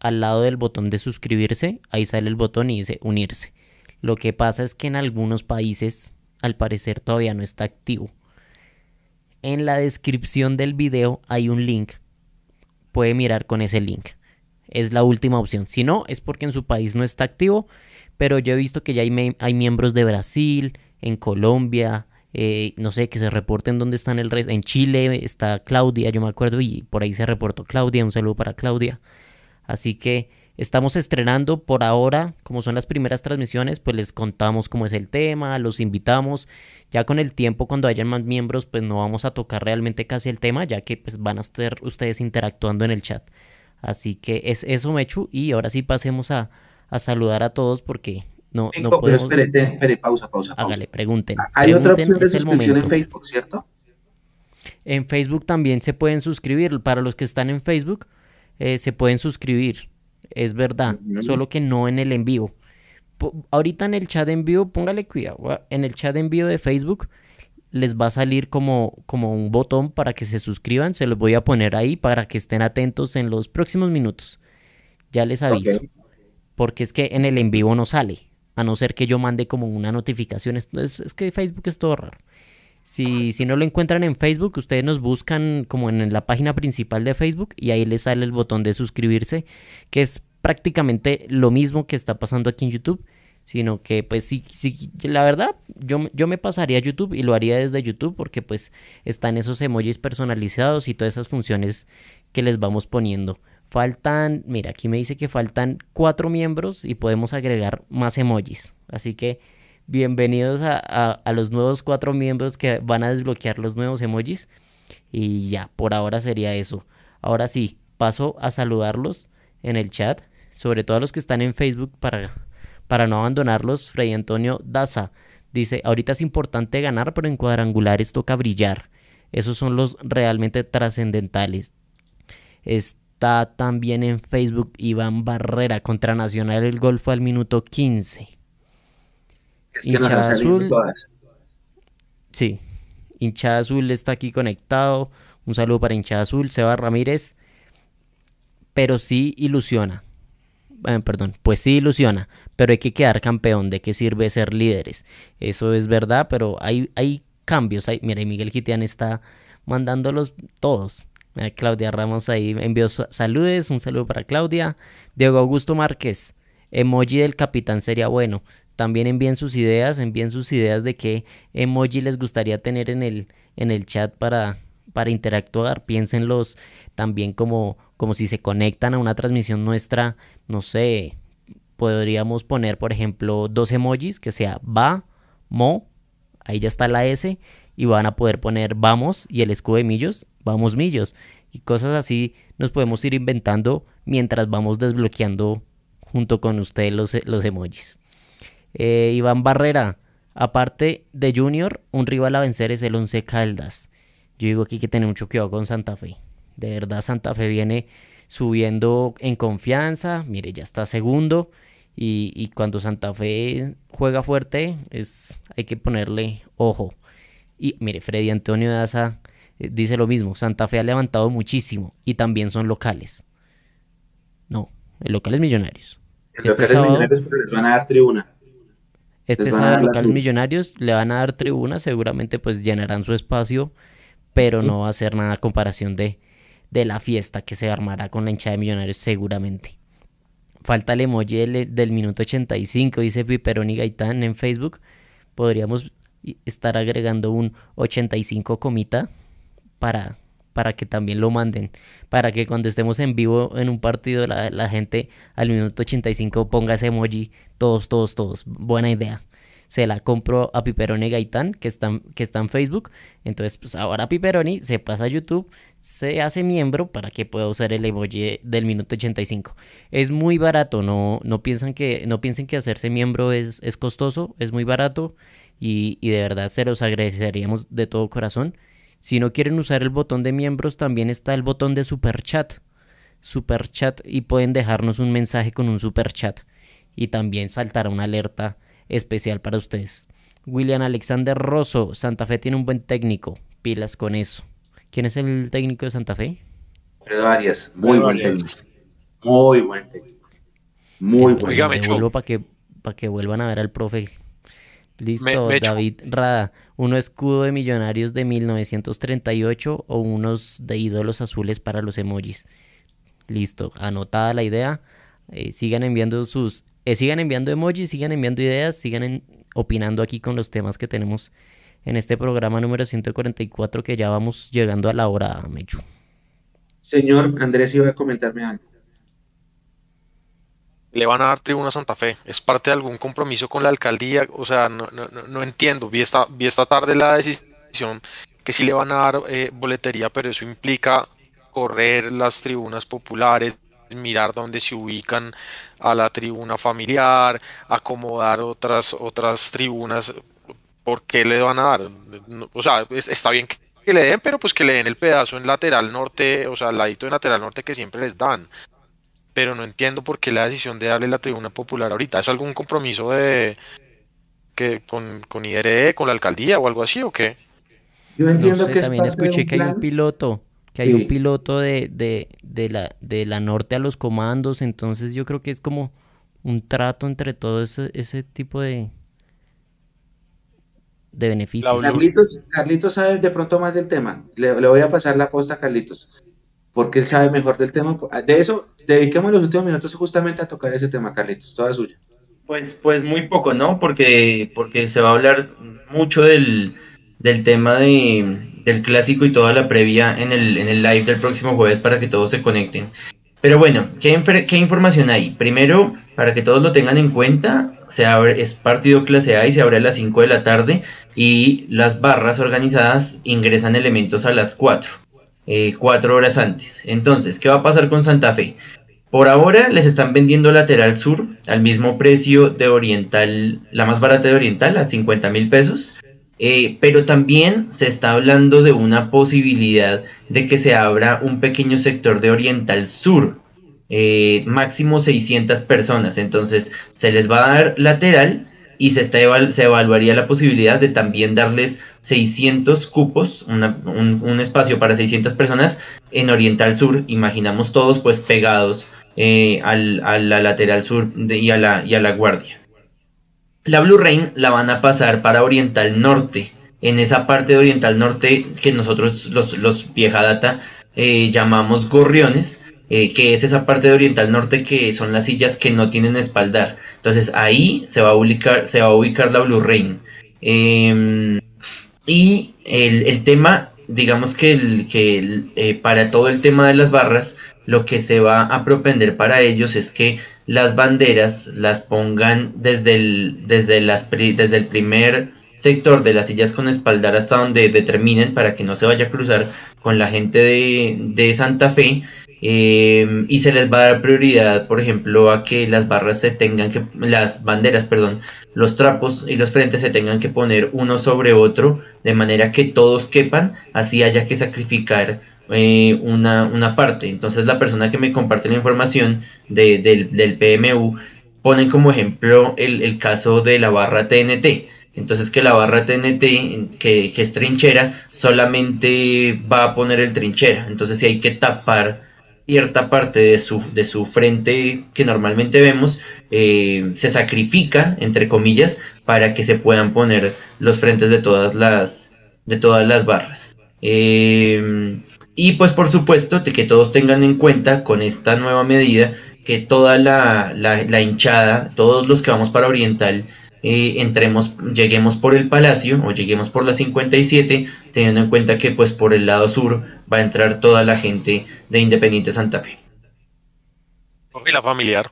al lado del botón de suscribirse, ahí sale el botón y dice unirse. Lo que pasa es que en algunos países, al parecer, todavía no está activo. En la descripción del video hay un link. Puede mirar con ese link. Es la última opción. Si no, es porque en su país no está activo. Pero yo he visto que ya hay, hay miembros de Brasil, en Colombia, eh, no sé, que se reporten dónde están el resto. En Chile está Claudia, yo me acuerdo, y por ahí se reportó Claudia. Un saludo para Claudia. Así que estamos estrenando por ahora, como son las primeras transmisiones, pues les contamos cómo es el tema, los invitamos. Ya con el tiempo, cuando hayan más miembros, pues no vamos a tocar realmente casi el tema, ya que pues van a estar ustedes interactuando en el chat. Así que es eso, Mechu, y ahora sí pasemos a, a saludar a todos porque no, no pero podemos... espere, pausa, pausa, pausa. Hágale, pregunten. Hay otra opción de suscripción en. Facebook, ¿cierto? En Facebook también se pueden suscribir. Para los que están en Facebook, eh, se pueden suscribir. Es verdad. Solo que no en el en vivo. Po- ahorita en el chat en vivo, póngale cuidado. En el chat en vivo de Facebook les va a salir como, como un botón para que se suscriban. Se los voy a poner ahí para que estén atentos en los próximos minutos. Ya les aviso. Porque es que en el en vivo no sale. A no ser que yo mande como una notificación. Es, es- es que Facebook es todo raro. Si, si no lo encuentran en Facebook, ustedes nos buscan como en la página principal de Facebook y ahí les sale el botón de suscribirse, que es prácticamente lo mismo que está pasando aquí en YouTube, sino que pues sí, sí la verdad, yo, yo me pasaría a YouTube y lo haría desde YouTube porque pues están esos emojis personalizados y todas esas funciones que les vamos poniendo. Faltan, mira, aquí me dice que faltan cuatro miembros y podemos agregar más emojis. Así que bienvenidos a, a- a los nuevos cuatro miembros que van a desbloquear los nuevos emojis. Y ya, por ahora sería eso. Ahora sí, paso a saludarlos en el chat, sobre todo a los que están en Facebook para, para no abandonarlos. Freddy Antonio Daza dice, ahorita es importante ganar, pero en cuadrangulares toca brillar. Esos son los realmente trascendentales. Está también en Facebook Iván Barrera contra Nacional el gol fue al minuto 15. Es que nos Hinchada azul. todas. Sí, hinchada azul está aquí conectado. Un saludo para hinchada azul, Seba Ramírez. Pero sí ilusiona. Eh, perdón, pues sí ilusiona. Pero hay que quedar campeón. ¿De qué sirve ser líderes? Eso es verdad, pero hay, hay cambios. Hay, mira, y Miguel Gitian está mandándolos todos. Mira, Claudia Ramos ahí envió saludes. Un saludo para Claudia. Diego Augusto Márquez. Emoji del capitán sería bueno. También envíen sus ideas, envíen sus ideas de qué emoji les gustaría tener en el, en el chat para, para interactuar. Piénsenlos también como, como si se conectan a una transmisión nuestra, no sé, podríamos poner, por ejemplo, dos emojis que sea va, mo, ahí ya está la S, y van a poder poner vamos y el escudo de millos, vamos millos, y cosas así nos podemos ir inventando mientras vamos desbloqueando junto con ustedes los, los emojis. Eh, Iván Barrera, aparte de Junior, un rival a vencer es el Once Caldas. Yo digo hay que tener mucho cuidado con Santa Fe. De verdad, Santa Fe viene subiendo en confianza. Mire, ya está segundo. Y, y cuando Santa Fe juega fuerte, es, hay que ponerle ojo. Y mire, Freddy Antonio Daza eh, dice lo mismo. Santa Fe ha levantado muchísimo y también son locales. No, el local es Millonarios. Este locales sábado- millonarios porque les van a dar tribuna. Este sábado locales millonarios le van a dar tribuna, seguramente pues llenarán su espacio, pero no va a ser nada a comparación de, de la fiesta que se armará con la hinchada de millonarios seguramente. Falta el emoji del, del minuto 85, dice Piperoni Gaitán en Facebook. Podríamos estar agregando un 85 comita para, para que también lo manden. Para que cuando estemos en vivo en un partido, la, la gente al minuto 85 ponga ese emoji. Todos, todos, todos. Buena idea. se la compro a Piperoni Gaitán, que está, que está en Facebook. Entonces, pues ahora Piperoni se pasa a YouTube, se hace miembro para que pueda usar el emoji del minuto 85. Es muy barato, no, no, piensan que, no piensen que hacerse miembro es, es costoso, es muy barato y, y de verdad se los agradeceríamos de todo corazón. Si no quieren usar el botón de miembros, también está el botón de super chat. Super chat y pueden dejarnos un mensaje con un super chat. Y también saltará una alerta especial para ustedes. William Alexander Rosso, Santa Fe tiene un buen técnico. Pilas con eso. ¿Quién es el técnico de Santa Fe? Alfredo Arias, muy buen técnico. Muy buen técnico. Muy buen. para que, para que vuelvan a ver al profe Listo, David Rada. Uno escudo de millonarios de 1938 o unos de ídolos azules para los emojis. Listo, anotada la idea. Eh, sigan enviando sus. Eh, sigan enviando emojis, sigan enviando ideas, sigan opinando aquí con los temas que tenemos en este programa número 144 que ya vamos llegando a la hora, Mechu. Señor Andrés, iba a comentarme algo le van a dar tribuna a Santa Fe. ¿Es parte de algún compromiso con la alcaldía? O sea, no, no, no entiendo. Vi esta, vi esta tarde la decisión que sí le van a dar eh, boletería, pero eso implica correr las tribunas populares, mirar dónde se ubican a la tribuna familiar, acomodar otras, otras tribunas. ¿Por qué le van a dar? O sea, está bien que le den, pero pues que le den el pedazo en lateral norte, o sea, el ladito de lateral norte que siempre les dan pero no entiendo por qué la decisión de darle la tribuna popular ahorita. ¿Es algún compromiso de que con, con IRE, con la alcaldía o algo así o qué? Yo entiendo que también escuché que hay un piloto, que hay un piloto de, de, de, la, de la norte a los comandos, entonces yo creo que es como un trato entre todo ese, ese tipo de, de beneficios. Carlitos, Carlitos sabe de pronto más del tema. Le, le voy a pasar la posta a Carlitos porque él sabe mejor del tema. De eso, dediquemos los últimos minutos justamente a tocar ese tema, Carlitos, toda suya. Pues, pues muy poco, ¿no? Porque, porque se va a hablar mucho del, del tema de, del clásico y toda la previa en el, en el live del próximo jueves para que todos se conecten. Pero bueno, ¿qué, ¿qué, información hay? Primero, para que todos lo tengan en cuenta, se es partido clase A y se abre a las 5 de la tarde y las barras organizadas ingresan elementos a las 4. Eh, cuatro horas antes. Entonces, ¿qué va a pasar con Santa Fe? Por ahora les están vendiendo lateral sur al mismo precio de Oriental, la más barata de Oriental, a 50 mil pesos. Eh, pero también se está hablando de una posibilidad de que se abra un pequeño sector de Oriental Sur, eh, máximo 600 personas. Entonces se les va a dar lateral y se, está se evaluaría la posibilidad de también darles 600 cupos, un, espacio para 600 personas en Oriental Sur, imaginamos todos pues pegados eh, al, a la lateral sur y, a la, y a la guardia. La Blue Rain la van a pasar para Oriental Norte, en esa parte de Oriental Norte que nosotros los, los vieja data eh, llamamos gorriones, eh, que es esa parte de Oriental Norte que son las sillas que no tienen espaldar. Entonces ahí se va a ubicar, se va a ubicar la Blue Rain. Em, y el, tema, digamos que, el, que eh, para todo el tema de las barras, lo que se va a propender para ellos es que las banderas las pongan desde el, desde las, desde el primer sector de las sillas con espaldar hasta donde determinen para que no se vaya a cruzar con la gente de, de Santa Fe Em, y se les va a dar prioridad, por ejemplo, a que las barras se tengan que, las banderas, perdón, los trapos y los frentes se tengan que poner uno sobre otro, de manera que todos quepan, así haya que sacrificar eh, una, una, parte. Entonces la persona que me comparte la información de, del, PMU pone como ejemplo el, el, caso de la barra TNT. Entonces que la barra TNT, que, que es trinchera, solamente va a poner el trinchera. Entonces si hay que tapar cierta parte de su, de su frente que normalmente vemos eh, se sacrifica, entre comillas, para que se puedan poner los frentes de todas las, de todas las barras. Eh, y pues por supuesto que todos tengan en cuenta con esta nueva medida que toda la, la hinchada, todos los que vamos para Oriental, eh, entremos, lleguemos por el Palacio o lleguemos por la 57, teniendo en cuenta que pues por el lado sur va a entrar toda la gente de Independiente Santa Fe. ¿Y la familiar?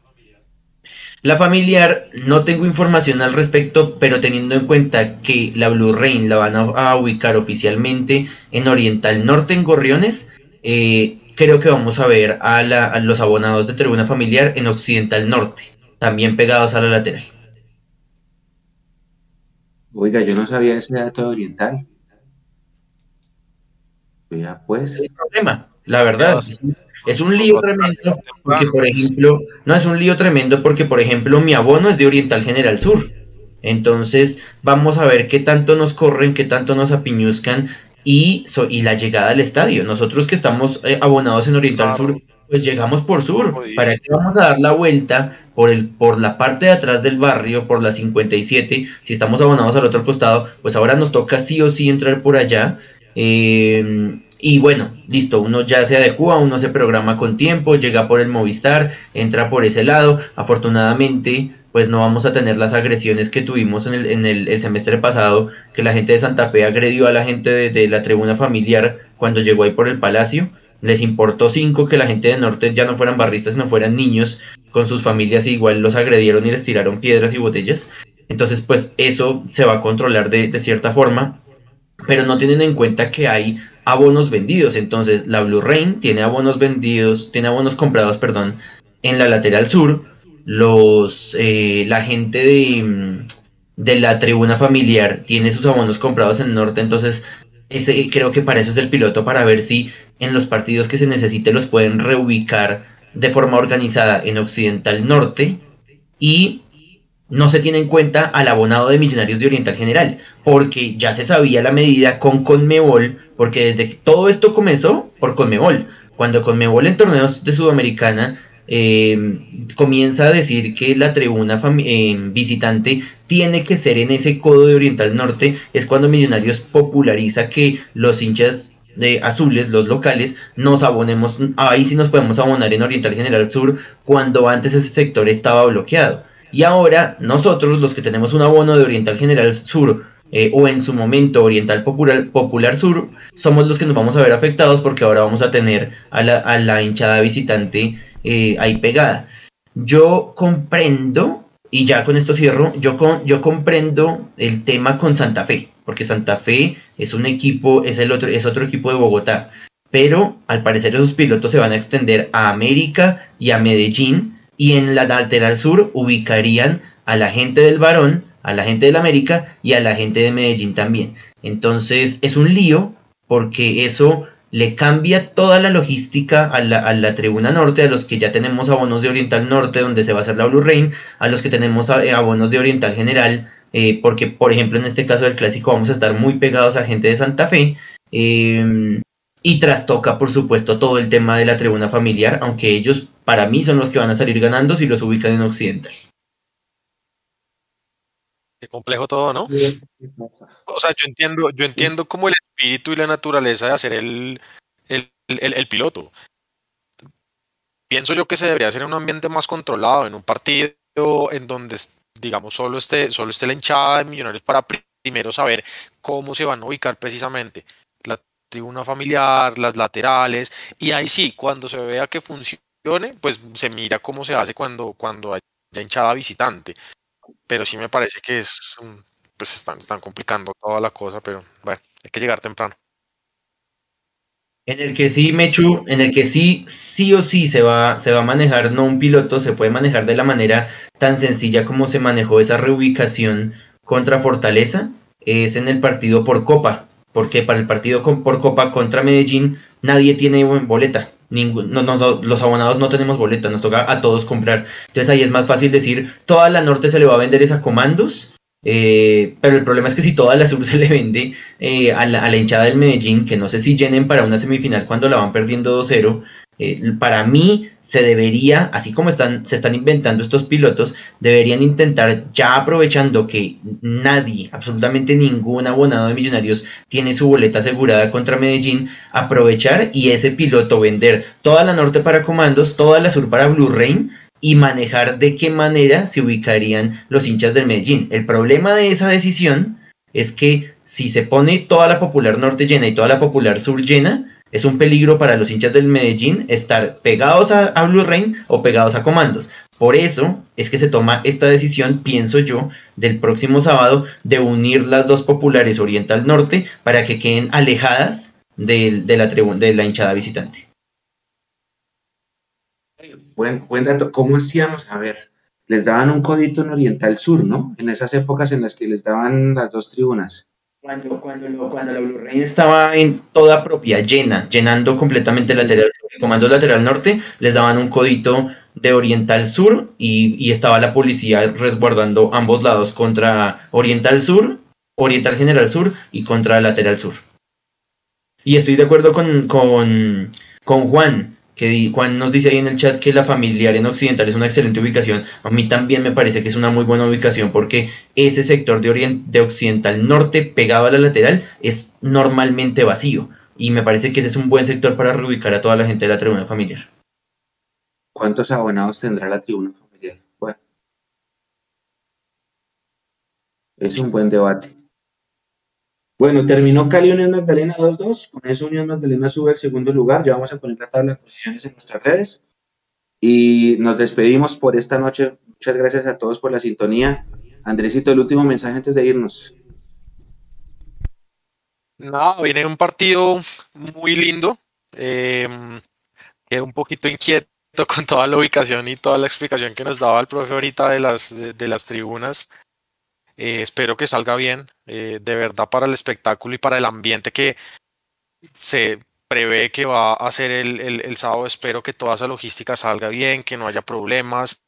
La familiar, no tengo información al respecto, pero teniendo en cuenta que la Blue Rain la van a, ubicar oficialmente en Oriental Norte, en Gorriones, eh, creo que vamos a ver a, los abonados de tribuna familiar en Occidental Norte, también pegados a la lateral. Oiga, yo no sabía ese dato de Oriental. Ya pues. Es problema, la verdad. Es un lío tremendo porque, por ejemplo, no es un lío tremendo porque, por ejemplo, mi abono es de Oriental General Sur. Entonces, vamos a ver qué tanto nos corren, qué tanto nos apiñuzcan y, y la llegada al estadio. Nosotros que estamos eh, abonados en Oriental Sur, pues llegamos por sur. ¿Para qué vamos a dar la vuelta por, el, por la parte de atrás del barrio, por la 57? Si estamos abonados al otro costado, pues ahora nos toca sí o sí entrar por allá. Eh, y bueno, listo, uno ya se adecua, uno se programa con tiempo, llega por el Movistar, entra por ese lado. Afortunadamente, pues no vamos a tener las agresiones que tuvimos en el, en el, semestre pasado, que la gente de Santa Fe agredió a la gente de, la tribuna familiar cuando llegó ahí por el palacio. Les importó cinco que la gente de Norte ya no fueran barristas, no fueran niños con sus familias, igual los agredieron y les tiraron piedras y botellas. Entonces, pues eso se va a controlar de, de cierta forma, pero no tienen en cuenta que hay abonos vendidos. Entonces, la Blue Rain tiene abonos vendidos, tiene abonos comprados, perdón, en la lateral sur. Los, eh, la gente de, mm, de la tribuna familiar tiene sus abonos comprados en el norte. Entonces, ese, creo que para eso es el piloto, para ver si en los partidos que se necesite los pueden reubicar de forma organizada en Occidental Norte. Y no se tiene en cuenta al abonado de Millonarios de Oriental General, porque ya se sabía la medida con Conmebol, porque desde que todo esto comenzó por Conmebol. Cuando Conmebol en torneos de Sudamericana eh, comienza a decir que la tribuna eh, visitante tiene que ser en ese codo de Oriental Norte, es cuando Millonarios populariza que los hinchas de azules, los locales, nos abonemos, ahí sí nos podemos abonar en Oriental General Sur, cuando antes ese sector estaba bloqueado. Y ahora nosotros, los que tenemos un abono de Oriental General Sur eh, o en su momento Oriental Popular, Popular Sur, somos los que nos vamos a ver afectados porque ahora vamos a tener a la, hinchada visitante eh, ahí pegada. Yo comprendo, y ya con esto cierro, yo, con, yo comprendo el tema con Santa Fe, porque Santa Fe es un equipo, es, el otro, es otro equipo de Bogotá, pero al parecer esos pilotos se van a extender a América y a Medellín, y en la lateral sur ubicarían a la gente del Barón, a la gente del América y a la gente de Medellín también. Entonces es un lío porque eso le cambia toda la logística a la, tribuna norte, a los que ya tenemos abonos de Oriental Norte donde se va a hacer la Blue Rain, a los que tenemos eh, abonos de Oriental General, eh, porque por ejemplo en este caso del clásico vamos a estar muy pegados a gente de Santa Fe. Em, y trastoca, por supuesto, todo el tema de la tribuna familiar, aunque ellos para mí son los que van a salir ganando si los ubican en Occidental. Qué complejo todo, ¿no? O sea, yo entiendo, yo entiendo como el espíritu y la naturaleza de hacer el, el, piloto. Pienso yo que se debería hacer en un ambiente más controlado, en un partido en donde, digamos, solo esté, solo esté la hinchada de millonarios para primero saber cómo se van a ubicar precisamente tribuna familiar, las laterales, y ahí sí, cuando se vea que funcione, pues se mira cómo se hace cuando, cuando hay hinchada visitante. Pero sí me parece que es, pues están, están complicando toda la cosa, pero bueno, hay que llegar temprano. En el que sí, Mechu, en el que sí, sí o sí se va, se va a manejar, no un piloto, se puede manejar de la manera tan sencilla como se manejó esa reubicación contra Fortaleza, es en el partido por Copa porque para el partido por Copa contra Medellín nadie tiene boleta. No, los abonados no tenemos boleta, nos toca a todos comprar. Entonces ahí es más fácil decir, toda la norte se le va a vender esa comandos, eh, pero el problema es que si toda la sur [LAUGHS] se le vende eh, a, la, a, la, hinchada del Medellín, que no sé si llenen para una semifinal cuando la van perdiendo 2-0, eh, para mí se debería, así como están, se están inventando estos pilotos, deberían intentar, ya aprovechando que nadie, absolutamente ningún abonado de millonarios tiene su boleta asegurada contra Medellín, aprovechar y ese piloto vender toda la norte para comandos, toda la sur para Blue Rain y manejar de qué manera se ubicarían los hinchas del Medellín. El problema de esa decisión es que si se pone toda la popular norte llena y toda la popular sur llena, es un peligro para los hinchas del Medellín estar pegados a, Blue Rain o pegados a Comandos. Por eso es que se toma esta decisión, pienso yo, del próximo sábado de unir las dos populares Oriental Norte para que queden alejadas de, la, de la hinchada visitante. Buen, buen dato. ¿Cómo hacíamos? A ver, les daban un codito en Oriental Sur, ¿no? En esas épocas en las que les daban las dos tribunas. Cuando, cuando, cuando la Blu-ray estaba en toda propia, llena, llenando completamente el lateral sur, comando lateral norte, les daban un codito de Oriental Sur y, y, estaba la policía resguardando ambos lados contra Oriental Sur, Oriental General Sur y contra Lateral Sur. Y estoy de acuerdo con, con, con Juan que Juan nos dice ahí en el chat que la familiar en Occidental es una excelente ubicación. A mí también me parece que es una muy buena ubicación porque ese sector de, de Occidental Norte pegado a la lateral es normalmente vacío. Y me parece que ese es un buen sector para reubicar a toda la gente de la tribuna familiar. ¿Cuántos abonados tendrá la tribuna familiar? Bueno, es un buen debate. Bueno, terminó Cali Unión Magdalena 2-2. Con eso Unión Magdalena sube al segundo lugar. Ya vamos a poner la tabla de posiciones en nuestras redes. Y nos despedimos por esta noche. Muchas gracias a todos por la sintonía. Andresito, el último mensaje antes de irnos. No, viene un partido muy lindo. Eh, un poquito inquieto [LAUGHS] con toda la ubicación y toda la explicación que nos daba el profe ahorita de las, de las tribunas. Eh, espero que salga bien, eh, de verdad para el espectáculo y para el ambiente que se prevé que va a ser el, el, sábado. Espero que toda esa logística salga bien, que no haya problemas.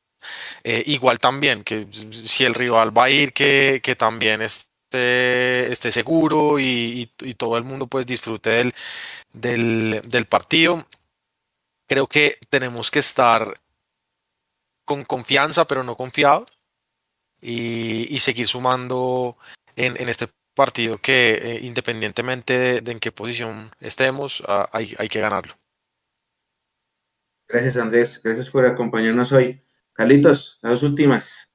Eh, igual también que si el rival va a ir, que, que también esté, esté seguro y, y, todo el mundo pues disfrute del, del, del partido. Creo que tenemos que estar con confianza, pero no confiados y, seguir sumando en, este partido que eh, independientemente de, en qué posición estemos, ah, hay, hay, que ganarlo. Gracias Andrés, gracias por acompañarnos hoy. Carlitos, las dos últimas.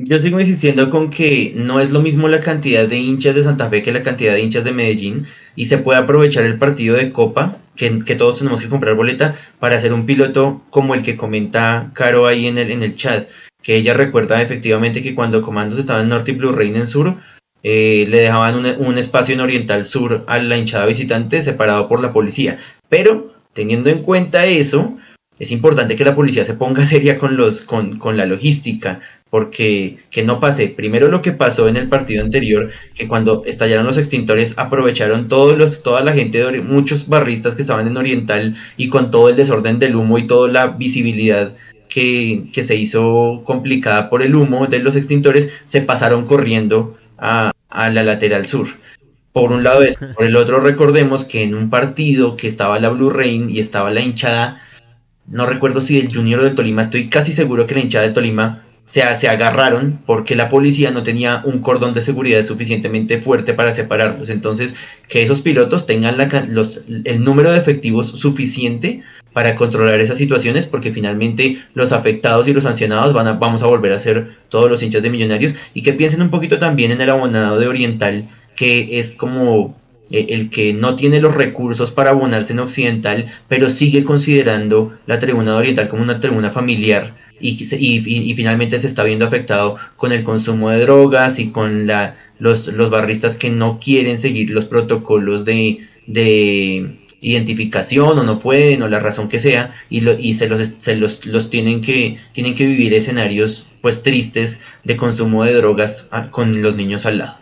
Yo sigo insistiendo con que no es lo mismo la cantidad de hinchas de Santa Fe que la cantidad de hinchas de Medellín y se puede aprovechar el partido de Copa, que, que todos tenemos que comprar boleta, para hacer un piloto como el que comenta Caro ahí en el, en el chat que ella recuerda efectivamente que cuando Comandos estaba en Norte y Blue Rain en Sur, eh, le dejaban un, espacio en Oriental Sur a la hinchada visitante separado por la policía. Pero, teniendo en cuenta eso, es importante que la policía se ponga [LAUGHS] seria con, los, con, con la logística, porque que no pase primero lo que pasó en el partido anterior, que cuando estallaron los extintores aprovecharon todos los, toda la gente, muchos barristas que estaban en Oriental y con todo el desorden del humo y toda la visibilidad que, se hizo complicada por el humo de los extintores, se pasaron corriendo a, la lateral sur. Por un lado eso, por el otro [LAUGHS] recordemos que en un partido que estaba la Blue Rain y estaba la hinchada, no recuerdo si el Junior del Tolima, estoy casi seguro que la hinchada del Tolima se, agarraron porque la policía no tenía un cordón de seguridad suficientemente fuerte para separarlos. Entonces, que esos pilotos tengan la, los, el número de efectivos suficiente para controlar esas situaciones porque finalmente los afectados y los sancionados van a, vamos a volver a ser todos los hinchas de millonarios y que piensen un poquito también en el abonado de Oriental que es como eh, el que no tiene los recursos para abonarse en Occidental pero sigue considerando la tribuna de Oriental como una tribuna familiar y, y, y, finalmente se está viendo afectado con el consumo de drogas y con la, los, los barristas que no quieren seguir los protocolos de, de identificación o no pueden o la razón que sea y, lo, y se, los, se los, los, tienen, que, tienen que vivir escenarios pues tristes de consumo de drogas ah, con los niños al lado.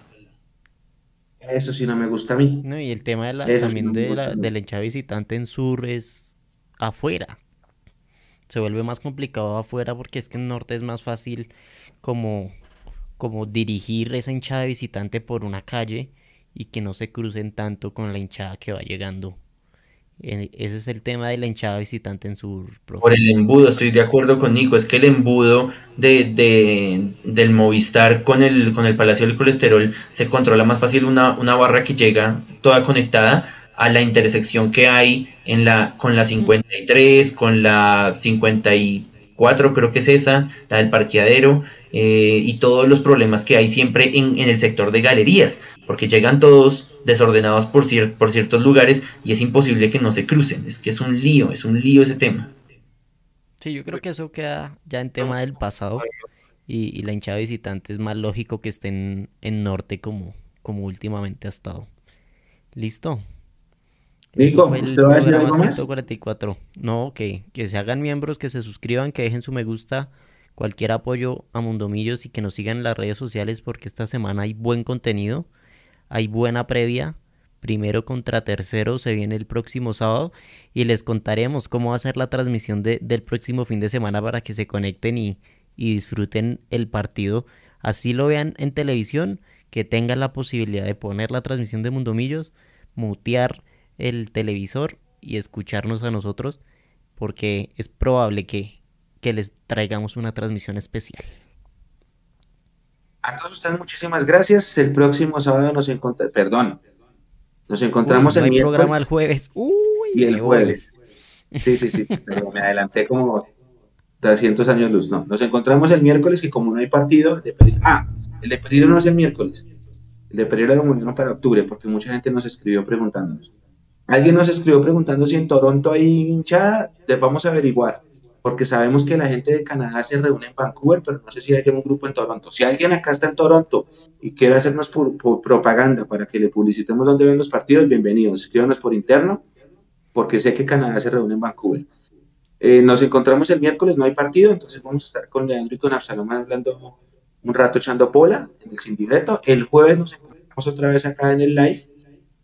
Eso sí no me gusta a mí. No, y el tema de la, también de, la, de la hinchada visitante en sur es afuera. Se vuelve más complicado afuera porque es que en norte es más fácil como, como dirigir esa hinchada visitante por una calle y que no se crucen tanto con la hinchada que va llegando ese es el tema de la hinchada visitante en sur. Por el embudo, estoy de acuerdo con Nico. Es que el embudo de, del Movistar con el, con el Palacio del Colesterol se controla más fácil una, una barra que llega toda conectada a la intersección que hay en la, con la 53, con la 54, creo que es esa, la del parqueadero, eh, y todos los problemas que hay siempre en, en el sector de galerías, porque llegan todos desordenados por, por ciertos lugares y es imposible que no se crucen. Es que es un lío, es un lío ese tema. Sí, yo creo que eso queda ya en tema del pasado y, y la hinchada visitante es más lógico que estén en norte como, como últimamente ha estado. ¿Listo? Nico, ¿usted va a decir algo más? 144. No, que, que se hagan miembros, que se suscriban, que dejen su me gusta, cualquier apoyo a Mundomillos y que nos sigan en las redes sociales porque esta semana hay buen contenido, hay buena previa. Primero contra tercero se viene el próximo sábado y les contaremos cómo va a ser la transmisión de- del próximo fin de semana para que se conecten y, y disfruten el partido. Así lo vean en televisión, que tengan la posibilidad de poner la transmisión de Mundomillos, mutear el televisor y escucharnos a nosotros, porque es probable que, que les traigamos una transmisión especial. A todos ustedes muchísimas gracias. El próximo sábado nos encontramos, perdón, nos encontramos Uy, no el hay programa miércoles el jueves. Uy, y el voy. jueves. Sí, sí, sí, pero me adelanté como 300 años luz. No, nos encontramos el miércoles que como no hay partido, el de Pereira- ah, el de Pereira no es el miércoles. El de Pereira lo movieron para octubre porque mucha gente nos escribió preguntándonos. Alguien nos escribió preguntando si en Toronto hay hinchada, les vamos a averiguar, porque sabemos que la gente de Canadá se reúne en Vancouver, pero no sé si hay un grupo en Toronto. Si alguien acá está en Toronto y quiere hacernos propaganda para que le publicitemos dónde ven los partidos, bienvenidos. Escríbanos por interno, porque sé que Canadá se reúne en Vancouver. Eh, nos encontramos el miércoles, no hay partido, entonces vamos a estar con Leandro y con Absalom hablando un rato echando pola en el sin. El jueves nos encontramos otra vez acá en el live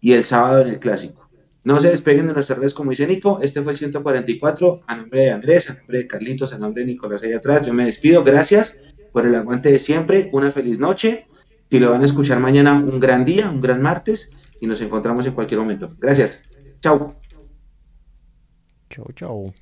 y el sábado en el clásico. No se despeguen de nuestras redes, como dice Nico. Este fue el 144. A nombre de Andrés, a nombre de Carlitos, a nombre de Nicolás ahí atrás, yo me despido. Gracias por el aguante de siempre. Una feliz noche. Si lo van a escuchar mañana, un gran día, un gran martes. Y nos encontramos en cualquier momento. Gracias. Chao. Chau, chau.